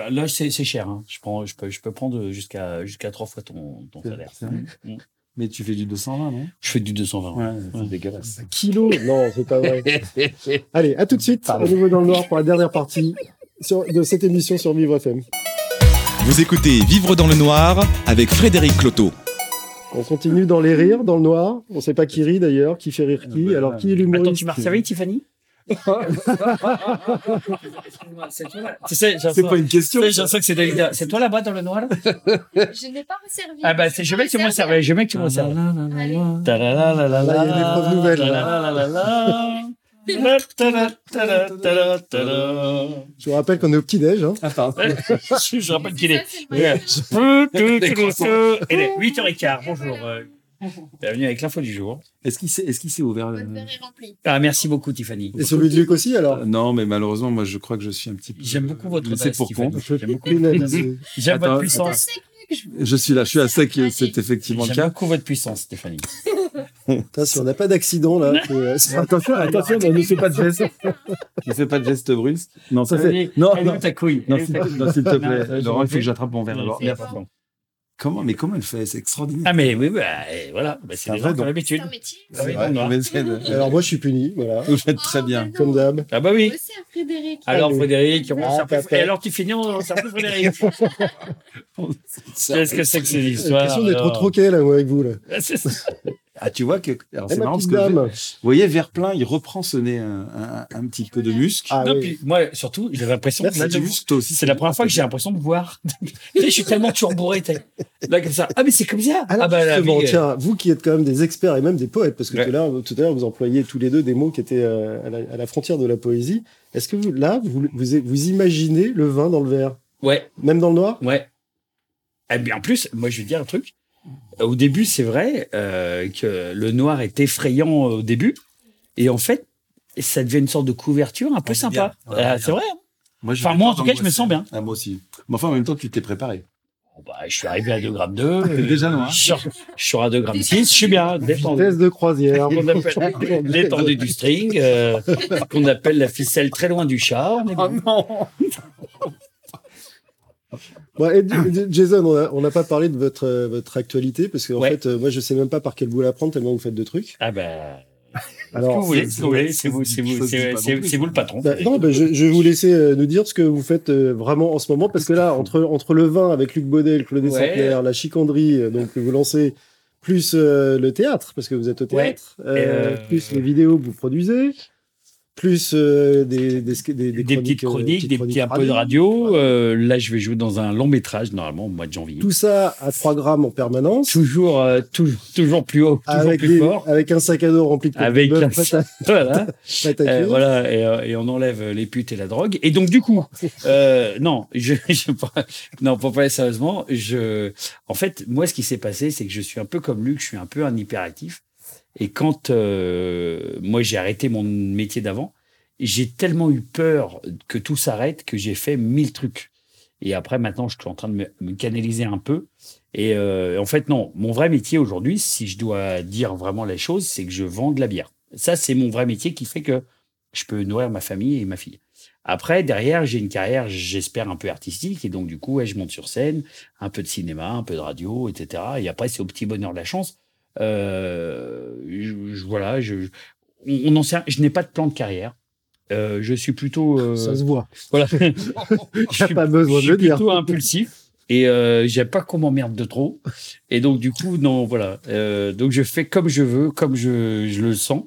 E: Là, c'est c'est cher. Hein. Je, prends, je, peux, je peux prendre jusqu'à jusqu'à trois fois ton, ton
F: C'est-
E: salaire.
F: c'est vrai
E: Mm.
F: Mais tu fais du 220, non?
E: Je fais du 220.
F: Ouais, c'est
E: Ouais.
F: dégueulasse.
C: Kilo? Non, c'est pas vrai. Allez, à tout de suite, à nouveau dans le noir pour la dernière partie sur- de cette émission sur Vivre FM.
B: Vous écoutez Vivre dans le noir avec Frédéric Cloteau.
C: On continue dans les rires, dans le noir. On sait pas qui rit d'ailleurs, qui fait rire qui.
F: Ah bah,
C: Alors qui est
E: Attends,
C: l'humoriste
E: tu m'as servi, Tiffany C'est
F: pas une question.
E: tu sais, j'ai l'impression que c'est Dalida. C'est toi là-bas dans le noir là?
D: Je n'ai pas resservi.
E: Ah bah c'est je veux que tu me serves. Je veux que tu me serves.
D: Allez.
E: Ta-la-la-la-la-la.
C: Là, il y a des preuves nouvelles. Je vous rappelle qu'on est au petit-déj. Hein.
F: Ah, pardon.
E: Je je rappelle qu'il est.
D: C'est
E: Il est 8h15. Bonjour. euh, Bienvenue avec l'info du jour.
F: Est-ce qu'il s'est, est-ce qu'il s'est ouvert le...
D: Rempli.
E: Ah, merci beaucoup, Tiffany.
C: Et celui de Luc aussi, alors?
F: Euh, Non, mais malheureusement, moi, je crois que je suis un petit peu.
E: J'aime beaucoup votre adresse,
F: pour compte.
E: J'aime beaucoup, j'aime
F: Attends,
E: votre
D: C'est
E: puissance.
F: Je suis là, je suis à sec, c'est effectivement le
E: J'aime
F: cas.
E: beaucoup votre puissance, Stéphanie.
C: Si on n'a pas d'accident là, euh,
F: Attention, attention, ne fais pas de geste. Ne fais pas de geste brusque. Non, ça c'est. Non, non,
E: ta couille
F: non, s'il te plaît. Laurent, il faut que j'attrape mon verre d'abord. Comment, mais comment elle fait? C'est extraordinaire.
E: Ah, mais oui, bah, et voilà. Bah, c'est
F: vrai
E: gens qui ont
F: don.
E: l'habitude. Ah
C: Alors moi, je suis puni, voilà,
F: Vous faites très
D: Oh,
F: bien.
D: non.
C: comme d'hab.
E: Ah, bah oui.
D: Aussi à Frédéric.
E: Alors. Frédéric, on
C: Ah,
E: et alors tu finis, on peu Frédéric. Qu'est-ce que c'est que ces
C: J'ai
E: histoires
C: l'impression d'être
E: alors
C: troqué là, avec vous là.
E: Ah,
F: tu vois que. Alors,
C: Eh,
F: c'est
C: ma
F: marrant parce que. Vous voyez, Verplein, il reprend ce nez un, un, un petit peu de muscle.
C: Ah
E: Non,
C: oui.
E: puis, moi, surtout, j'ai l'impression
C: Merci.
E: là,
F: Là,
E: de-
F: du muscle, toi aussi.
E: c'est la première fois que j'ai l'impression de voir. je suis tellement turbouré. t'es- Là, comme ça. Ah, mais c'est comme ça.
C: Alors
E: ah, bah, vie, euh,
C: tiens, vous qui êtes quand même des experts et même des poètes, parce que
E: Ouais.
C: tout, à l'heure, tout à l'heure vous employez tous les deux des mots qui étaient euh, à, la, à la frontière de la poésie. Est-ce que vous, là, vous, vous, vous imaginez le vin dans le verre,
E: Ouais,
C: même dans le noir?
E: Ouais. Et bien, en plus, moi, je vais dire un truc. Au début, c'est vrai euh, que le noir est effrayant au début. Et en fait, ça devient une sorte de couverture un peu
F: On
E: sympa.
F: Ouais,
E: Ah,
F: on est
E: c'est vrai. hein.
F: Moi, je
E: Enfin, moi, en tout cas, je me sens bien.
F: Ah, moi aussi. Mais enfin, en même temps, tu t'es préparé.
E: Bon, bah, je suis arrivé à 2 grammes 2.
F: T'es déjà noir.
E: Je suis, je suis à 2 grammes 6. Je suis bien. Détendu.
C: Vitesse de croisière.
E: qu'on appelle l'étendue du string, euh, qu'on appelle la ficelle très loin du chat. On est bon.
F: non
C: Bon, et J- J- Jason, on a- on n'a pas parlé de votre, euh, votre actualité, parce qu'en
E: Ouais.
C: fait, euh, moi, je sais même pas par quel bout la prendre, tellement vous faites de trucs.
E: Ah ben, que
C: Alors,
E: vous voulez,
F: c'est-
E: ce que vous
F: c'est-
E: vous, c'est vous, le patron.
C: Bah, non, bah, je, je vais vous laisser euh, nous dire ce que vous faites euh, vraiment en ce moment, parce que là, entre, entre le vin avec Luc Baudet, le Clos des
E: Ouais.
C: La chicandrie, euh, donc vous lancez, plus euh, le théâtre, parce que vous êtes au théâtre, euh,
E: Euh,
C: plus les vidéos que vous produisez. Plus euh, des, des, des,
E: Des,
C: des
E: petites
C: euh,
E: chroniques, des
C: petites
E: petits un peu de radio. Euh, là, je vais jouer dans un long métrage, normalement, au mois de janvier.
C: Tout ça à 3 grammes en permanence.
E: Toujours, euh, toujours, toujours plus haut, toujours
C: avec,
E: plus
C: des-
E: fort.
C: avec un sac à dos rempli de
E: Avec un voilà. Euh, voilà, et, euh, et on enlève les putes et la drogue. Et donc, du coup, euh, non, je, je, non, pour parler sérieusement, je, en fait, moi, ce qui s'est passé, c'est que je suis un peu comme Luc, je suis un peu un hyperactif. Et quand euh, moi j'ai arrêté mon métier d'avant, j'ai tellement eu peur que tout s'arrête que j'ai fait mille trucs. Et après, maintenant, je suis en train de me, canaliser un peu. Et euh, en fait, non, mon vrai métier aujourd'hui, si je dois dire vraiment les choses, c'est que je vends de la bière. Ça, c'est mon vrai métier qui fait que je peux nourrir ma famille et ma fille. Après, derrière, j'ai une carrière, j'espère, un peu artistique. Et donc, du coup, je monte sur scène, un peu de cinéma, un peu de radio, etc. Et après, c'est au petit bonheur de la chance. Euh, je, je- voilà, je, on, on en sait, je n'ai pas de plan de carrière. Euh, je suis plutôt, euh,
C: Ça se voit.
E: voilà.
C: Il
E: je suis,
C: pas besoin
E: je
C: de le
E: suis
C: dire.
E: plutôt impulsif et euh, j'aime pas qu'on m'emmerde de trop. Et donc du coup, non, voilà. Euh, donc je fais comme je veux, comme je, je le sens.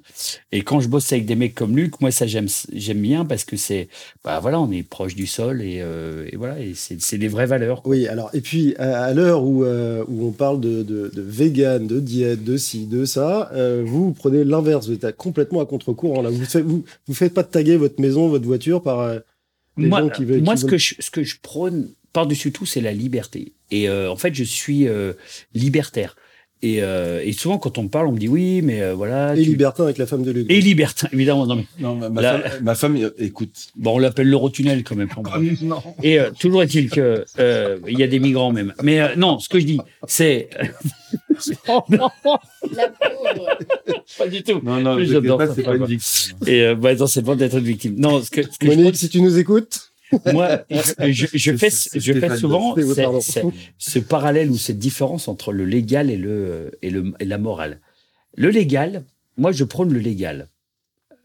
E: Et quand je bosse avec des mecs comme Luc, moi ça j'aime j'aime bien parce que c'est, bah voilà, on est proche du sol et, euh, et voilà, et c'est c'est des vraies valeurs.
C: Oui, alors, et puis à, l'heure où, euh, où on parle de, de, de vegan, de diète, de ci, de ça, euh, vous, vous prenez l'inverse, vous êtes complètement à contre-courant. Là. Vous faites, vous, vous faites pas taguer votre maison, votre voiture par euh, les
E: moi,
C: gens qui veulent.
E: moi
C: qui
E: ce
C: veulent-
E: que je, ce que je prône par-dessus tout, c'est la liberté. Et euh, en fait, je suis euh, libertaire. Et, euh, et souvent, quand on me parle, on me dit oui, mais euh, voilà.
C: Et
E: tu-
C: libertin avec la femme de Luc.
E: Et libertin, évidemment. Non, mais
F: Non, ma, femme, ma femme, euh, écoute.
E: bon, on l'appelle l'Eurotunnel quand même.
F: Non.
E: Et euh, toujours est-il que euh, il y a des migrants même. Mais euh, non, ce que je dis, c'est
D: La pauvre.
E: pas du tout.
F: Non, non,
E: j'adore
F: c'est
E: pas
F: pas une victime.
E: Et euh, bah, non, c'est pas d'être une victime. Non, ce que, ce que je
C: Monique, si tu nous écoutes,
E: moi, je, je fais, je fais souvent ce parallèle ou cette différence entre le légal et le et le et la morale. Le légal, moi, je prône le légal.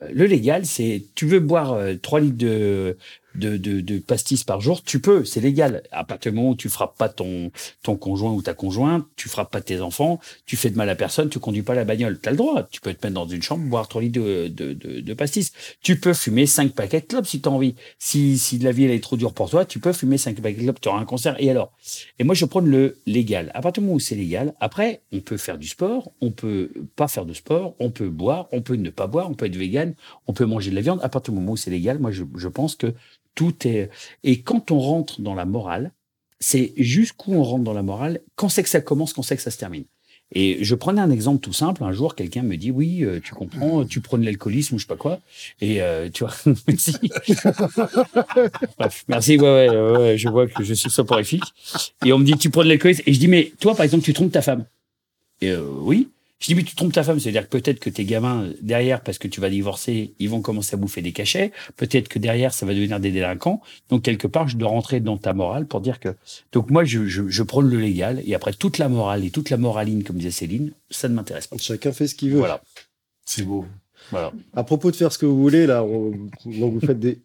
E: Euh, Le légal, c'est tu veux boire euh, 3 litres de de, de, de pastis par jour, tu peux, c'est légal. À partir du moment où tu frappes pas ton, ton conjoint ou ta conjointe, tu frappes pas tes enfants, tu fais de mal à personne, tu conduis pas la bagnole. Tu as le droit. Tu peux te mettre dans une chambre, boire 3 litres de, de, de, pastis. Tu peux fumer 5 paquets de clopes si tu as envie. Si, si la vie elle est trop dure pour toi, tu peux fumer 5 paquets de clopes, tu auras un concert. Et alors? Et moi, je prône le légal. À partir du moment où c'est légal, après, on peut faire du sport, on peut pas faire de sport, on peut boire, on peut ne pas boire, on peut être vegan, on peut manger de la viande. À partir du moment où c'est légal, moi, je, je pense que tout est. Et quand on rentre dans la morale, c'est jusqu'où on rentre dans la morale, quand c'est que ça commence, quand c'est que ça se termine. Et je prenais un exemple tout simple. Un jour, quelqu'un me dit oui, euh, tu comprends, tu prônes l'alcoolisme ou je sais pas quoi. Et euh, tu vois, merci. Bref, merci. Ouais, ouais, ouais, je vois que je suis soporifique. Et on me dit tu prônes l'alcoolisme. Et je dis mais toi, par exemple, tu trompes ta femme. Euh, oui. Je dis mais tu trompes ta femme, c'est-à-dire que peut-être que tes gamins derrière, parce que tu vas divorcer, ils vont commencer à bouffer des cachets. Peut-être que derrière, ça va devenir des délinquants. Donc quelque part, je dois rentrer dans ta morale pour dire que. Donc moi, je, je, je prône le légal et après toute la morale et toute la moraline, comme disait Céline, ça ne m'intéresse pas.
C: chacun fait ce qu'il veut.
E: Voilà,
F: C'est beau.
E: voilà.
C: À propos de faire ce que vous voulez, là, on- donc vous faites des.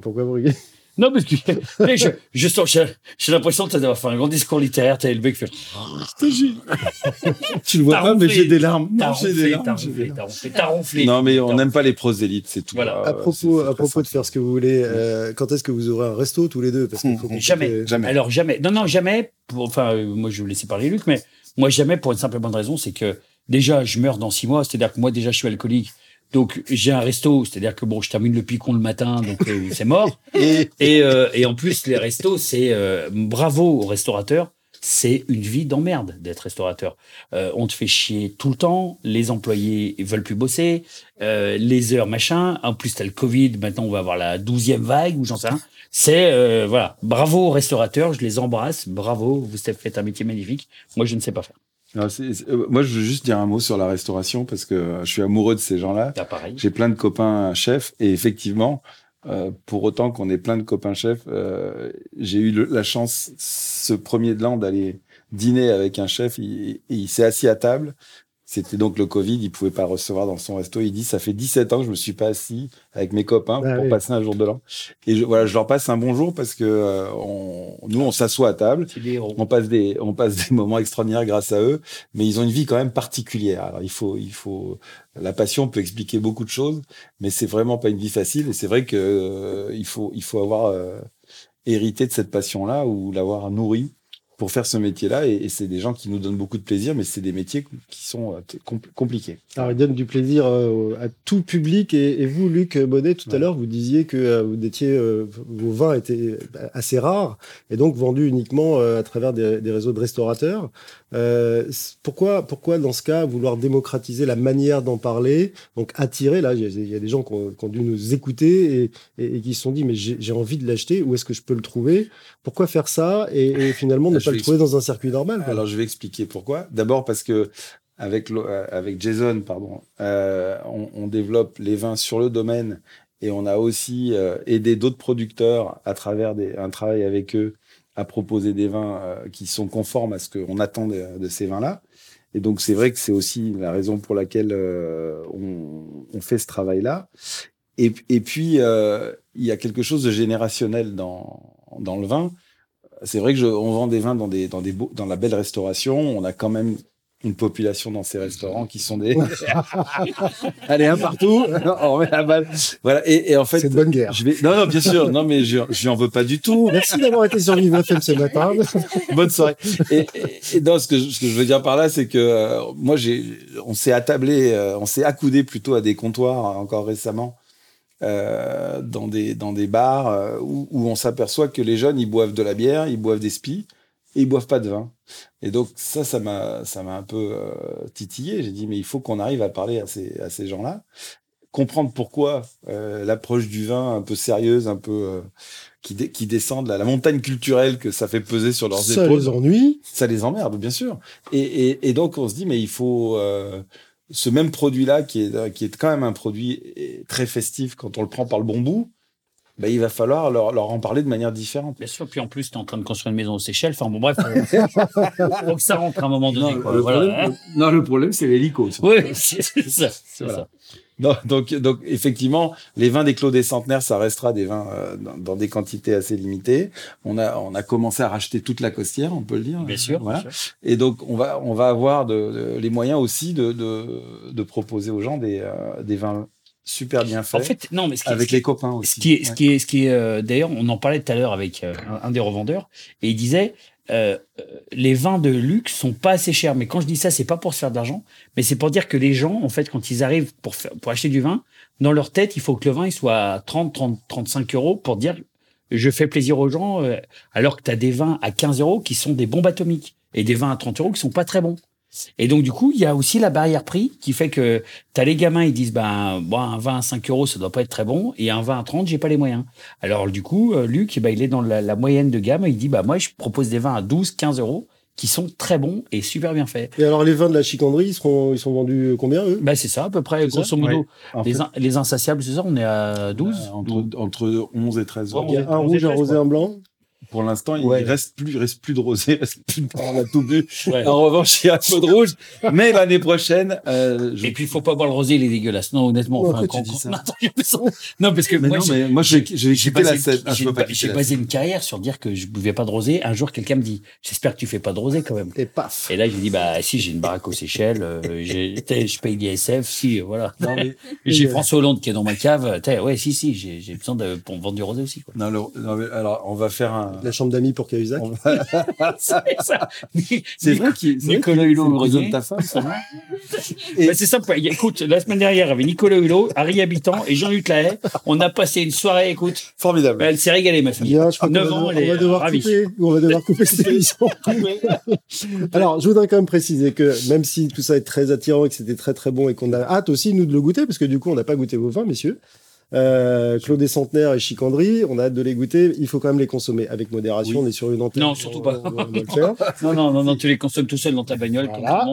C: Pourquoi vous rigolez?
E: Non, parce que mais je, je sens, j'ai j'ai l'impression de d'avoir fait un grand discours littéraire. T'as le mec qui fait.
F: Tu le vois
E: T'as
F: pas, mais
E: ronflé.
F: j'ai des larmes.
E: T'as
F: Non, j'ai des
E: ronflé,
F: larmes,
E: t'as ronflé, t'as ronflé, t'as ronflé.
F: Non, mais on n'aime pas les prosélytes, c'est tout.
E: Voilà.
F: Euh,
C: À propos,
F: c'est
C: à propos de faire ce que vous voulez, euh, quand est-ce que vous aurez un resto tous les deux? Parce qu'il faut qu'on
E: Jamais.
F: Jamais.
E: Alors jamais. Non, non, jamais. Pour, enfin, euh, moi, je vais vous laisser parler Luc, mais moi jamais pour une simple et bonne raison, c'est que déjà, je meurs dans six mois. C'est-à-dire que moi, déjà, je suis alcoolique. Donc, j'ai un resto. C'est-à-dire que bon, je termine le picon le matin, donc euh, c'est mort.
F: Et
E: Et, euh, et en plus, les restos, c'est euh, bravo aux restaurateurs. C'est une vie d'emmerde d'être restaurateur. Euh, on te fait chier tout le temps. Les employés veulent plus bosser. Euh, les heures machin. En plus, t'as le Covid. Maintenant, on va avoir la douzième vague ou j'en sais rien. C'est euh, voilà. Bravo aux restaurateurs. Je les embrasse. Bravo. Vous faites un métier magnifique. Moi, je ne sais pas faire.
F: Non, c'est- c'est- euh, moi, je veux juste dire un mot sur la restauration parce que euh, je suis amoureux de ces gens-là.
E: Ah, pareil.
F: J'ai plein de copains chefs et effectivement, euh, pour autant qu'on ait plein de copains chefs, euh, j'ai eu le- la chance ce premier de l'an d'aller dîner avec un chef. Il, il s'est assis à table. C'était donc le Covid, il pouvait pas recevoir dans son resto. Il dit, ça fait 17 ans que je me suis pas assis avec mes copains
C: Ah
F: pour
C: oui.
F: passer un jour de l'an. Et je, voilà, je leur passe un bonjour parce que euh, on, nous, on s'assoit à table. On passe des, on passe des moments extraordinaires grâce à eux, mais ils ont une vie quand même particulière. Alors il faut, il faut, la passion peut expliquer beaucoup de choses, mais c'est vraiment pas une vie facile. Et c'est vrai que euh, il faut, il faut avoir euh, hérité de cette passion-là ou l'avoir nourri pour faire ce métier-là. Et, et c'est des gens qui nous donnent beaucoup de plaisir, mais c'est des métiers qui sont euh, compl- compliqués.
C: Alors, il donne du plaisir euh, à tout public. Et, et vous, Luc Bonnet, tout à l'heure, vous disiez que euh, vous étiez, euh, vos vins étaient euh, assez rares et donc vendus uniquement euh, à travers des, des réseaux de restaurateurs. Euh, pourquoi, pourquoi, dans ce cas, vouloir démocratiser la manière d'en parler, donc attirer Là, il y, y a des gens qui ont, qui ont dû nous écouter et, et- qui se sont dit, mais j'ai envie de l'acheter. Où est-ce que je peux le trouver? Pourquoi faire ça et, et finalement ne
F: Ah,
C: pas le trouver dans un circuit normal quoi
F: Alors je vais expliquer pourquoi. D'abord parce que avec, euh, avec Jason, pardon, euh, on, on développe les vins sur le domaine et on a aussi euh, aidé d'autres producteurs à travers des, un travail avec eux à proposer des vins euh, qui sont conformes à ce qu'on attend de, de ces vins-là. Et donc c'est vrai que c'est aussi la raison pour laquelle euh, on, on fait ce travail-là. Et, et puis euh, il y a quelque chose de générationnel dans, dans le vin. C'est vrai que je, on vend des vins dans des dans des beaux- dans la belle restauration. On a quand même une population dans ces restaurants qui sont des allez un partout. on remet la balle. Voilà et, et en fait
C: C'est de bonne guerre.
F: je vais non non bien sûr non mais je je lui en veux pas du tout.
C: Merci d'avoir été sur Vive FM ce matin.
F: Bonne soirée. Et, et, et non, ce que, je, ce que je veux dire par là, c'est que euh, moi, j'ai, on s'est attablé, euh, on s'est accoudé plutôt à des comptoirs hein, encore récemment, euh, dans des dans des bars euh, où, où on s'aperçoit que les jeunes ils boivent de la bière, ils boivent des spies et ils boivent pas de vin. Et donc ça, ça m'a ça m'a un peu euh, titillé. J'ai dit mais il faut qu'on arrive à parler à ces à ces gens-là, comprendre pourquoi euh, l'approche du vin un peu sérieuse, un peu euh, qui, dé- qui descendent la, la montagne culturelle que ça fait peser sur leurs
C: Ça
F: épaules
C: les ennuie.
F: ça les emmerde, bien sûr. Et, et, et donc, on se dit, mais il faut euh, ce même produit-là, qui est, qui est quand même un produit eh, très festif quand on le prend par le bon bout, ben, il va falloir leur, leur en parler de manière différente.
E: Bien sûr, puis en plus, tu es en train de construire une maison aux Seychelles. Enfin bon, bref, faut, faut que ça rentre à un moment donné. quoi. Voilà, hein.
F: non, le problème, c'est l'hélico.
E: Oui, c'est ça. c'est
F: Voilà.
E: ça.
F: Non, donc, donc, effectivement, les vins des clos des centenaires, ça restera des vins euh, dans, dans des quantités assez limitées. On a, on a commencé à racheter toute la costière, on peut le dire.
E: Bien sûr.
F: Voilà.
E: bien sûr.
F: Et donc, on va, on va avoir de, de- les moyens aussi de, de, de proposer aux gens des, euh, des vins super bien faits.
E: En fait, non, mais ce qui,
F: avec
E: qui-
F: les copains aussi.
E: Ce qui est, ce qui est, ce qui est, euh, d'ailleurs, on en parlait tout à l'heure avec euh, un, un des revendeurs, et il disait, euh, euh, les vins de luxe sont pas assez chers. Mais quand je dis ça, c'est pas pour se faire de l'argent, mais c'est pour dire que les gens, en fait, quand ils arrivent pour pour acheter du vin, dans leur tête, il faut que le vin il soit à 30, 30, 35 euros pour dire, je fais plaisir aux gens, euh, alors que tu as des vins à 15 euros qui sont des bombes atomiques et des vins à 30 euros qui sont pas très bons. Et donc, du coup, il y a aussi la barrière prix qui fait que t'as les gamins, ils disent, ben, bon, un vin à 5 euros, ça doit pas être très bon, et un vin à 30, j'ai pas les moyens. Alors, du coup, euh, Luc, eh ben, il est dans la, la moyenne de gamme, il dit, bah, moi, je propose des vins à 12, 15 euros, qui sont très bons et super bien faits.
C: Et alors, les vins de la chicanderie, ils, seront, ils sont vendus combien, eux?
E: Bah, c'est ça, à peu près, grosso modo.
F: Ouais.
E: Les, in- les insatiables, c'est ça, on est à 12?
F: euh, entre, entre 11 et 13 euros.
C: Il y a un rouge, un
E: treize,
C: rosé,
E: quoi.
C: un blanc?
F: Pour l'instant, il reste plus, il reste plus de rosé, il reste plus de on a tout bu.
E: Ouais.
F: En revanche, il y a un peu de rouge. Mais l'année prochaine, euh, je...
E: Et puis, il faut pas boire le rosé, il est dégueulasse. Non, honnêtement.
C: Non,
E: enfin, quand-
F: ça
E: non, attends, je plaisante. non, parce que
F: mais
E: moi,
F: non,
E: j'ai-
F: mais moi, je vais, je vais
E: J'ai
F: quitter la. Ah,
E: j'ai
F: pas
E: j'ai basé une carrière sur dire que je buvais pas de rosé. Un jour, quelqu'un me dit, j'espère que tu fais pas de rosé quand même.
C: Et paf
E: Et là, j'ai dit, bah, si, j'ai une baraque aux Seychelles, euh, j'ai, je paye l'ISF, si, euh, voilà.
F: Non, mais,
E: J'ai François Hollande qui est dans ma cave, ouais, si, si, j'ai, j'ai besoin de, pour vendre du rosé aussi, quoi.
F: non, le- non, mais alors, on va faire un,
C: La chambre d'amis pour Cahuzac.
F: va-
E: c'est ça.
F: c'est vrai qu'il c'est
E: Nicolas Hulot,
F: c'est de ta femme, non
E: Bah, c'est simple. Écoute, la semaine dernière, il y avait Nicolas Hulot, Harry Habitant et Jean-Luc Lahaye. On a passé une soirée, écoute.
F: Formidable.
E: Elle s'est régalée, ma fille.
C: Bien, je crois qu'on va,
E: 9 ans,
C: on
E: elle
C: va
E: est
C: devoir
E: ravie.
C: couper, on va devoir couper cette émission. Alors, je voudrais quand même préciser que même si tout ça est très attirant et que c'était très très bon et qu'on a hâte aussi nous de le goûter, parce que du coup on n'a pas goûté vos vins, messieurs. Euh, Claude et Centenaire et Chicandry, on a hâte de les goûter. Il faut quand même les consommer avec modération.
E: Oui.
C: On est sur une antenne.
E: Non, surtout pas.
C: On on faire.
E: Non, non, non, non, tu les consommes tout seul dans ta bagnole.
C: Voilà.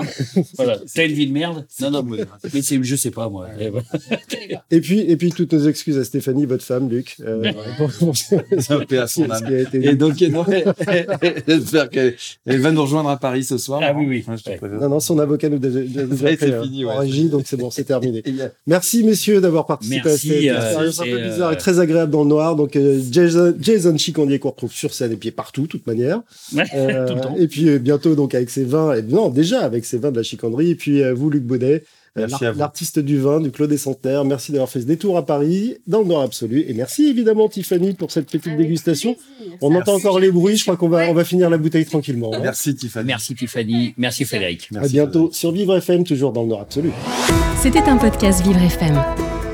E: Voilà. T'as une vie de merde. Non, non, mais mais c'est, je sais pas, moi. Et
C: puis, et puis toutes nos excuses à Stéphanie, votre femme, Luc. Euh, ce
F: Paix à son âme. Et donc, j'espère qu'elle elle va nous rejoindre à Paris ce soir.
E: Ah oui, oui.
F: Je
E: Ouais.
C: Non, non, son avocat nous a nous a
F: Ça
C: fait euh,
F: fini, ouais.
C: en régie, donc c'est bon, c'est terminé. Merci messieurs d'avoir participé
E: Merci,
C: à cette
E: euh,
C: expérience un
E: c'est,
C: peu bizarre
E: euh,
C: et très agréable dans le noir. Donc euh, Jason, Jason Chicandier qu'on retrouve sur scène et puis partout, de toute manière.
E: Ouais,
C: Euh,
E: tout le temps.
C: et puis euh, bientôt donc avec ses vins, et non déjà avec ses vins de la chicanderie. Et puis euh, vous Luc euh,
F: à vous.
C: l'artiste du vin du Clos des Centenaires. Merci d'avoir fait ce détour à Paris dans le noir absolu. Et merci évidemment Tiffany pour cette petite
D: Avec
C: dégustation.
D: plaisir.
C: On entend
D: a
C: encore les bruits. Je crois qu'on va
D: Ouais.
C: on va finir la bouteille tranquillement. hein.
F: Merci Tiffany.
E: Merci Tiffany. Merci Frédéric.
C: À
F: Merci,
C: bientôt sur Vivre FM, toujours dans le noir absolu.
A: C'était un podcast Vivre FM.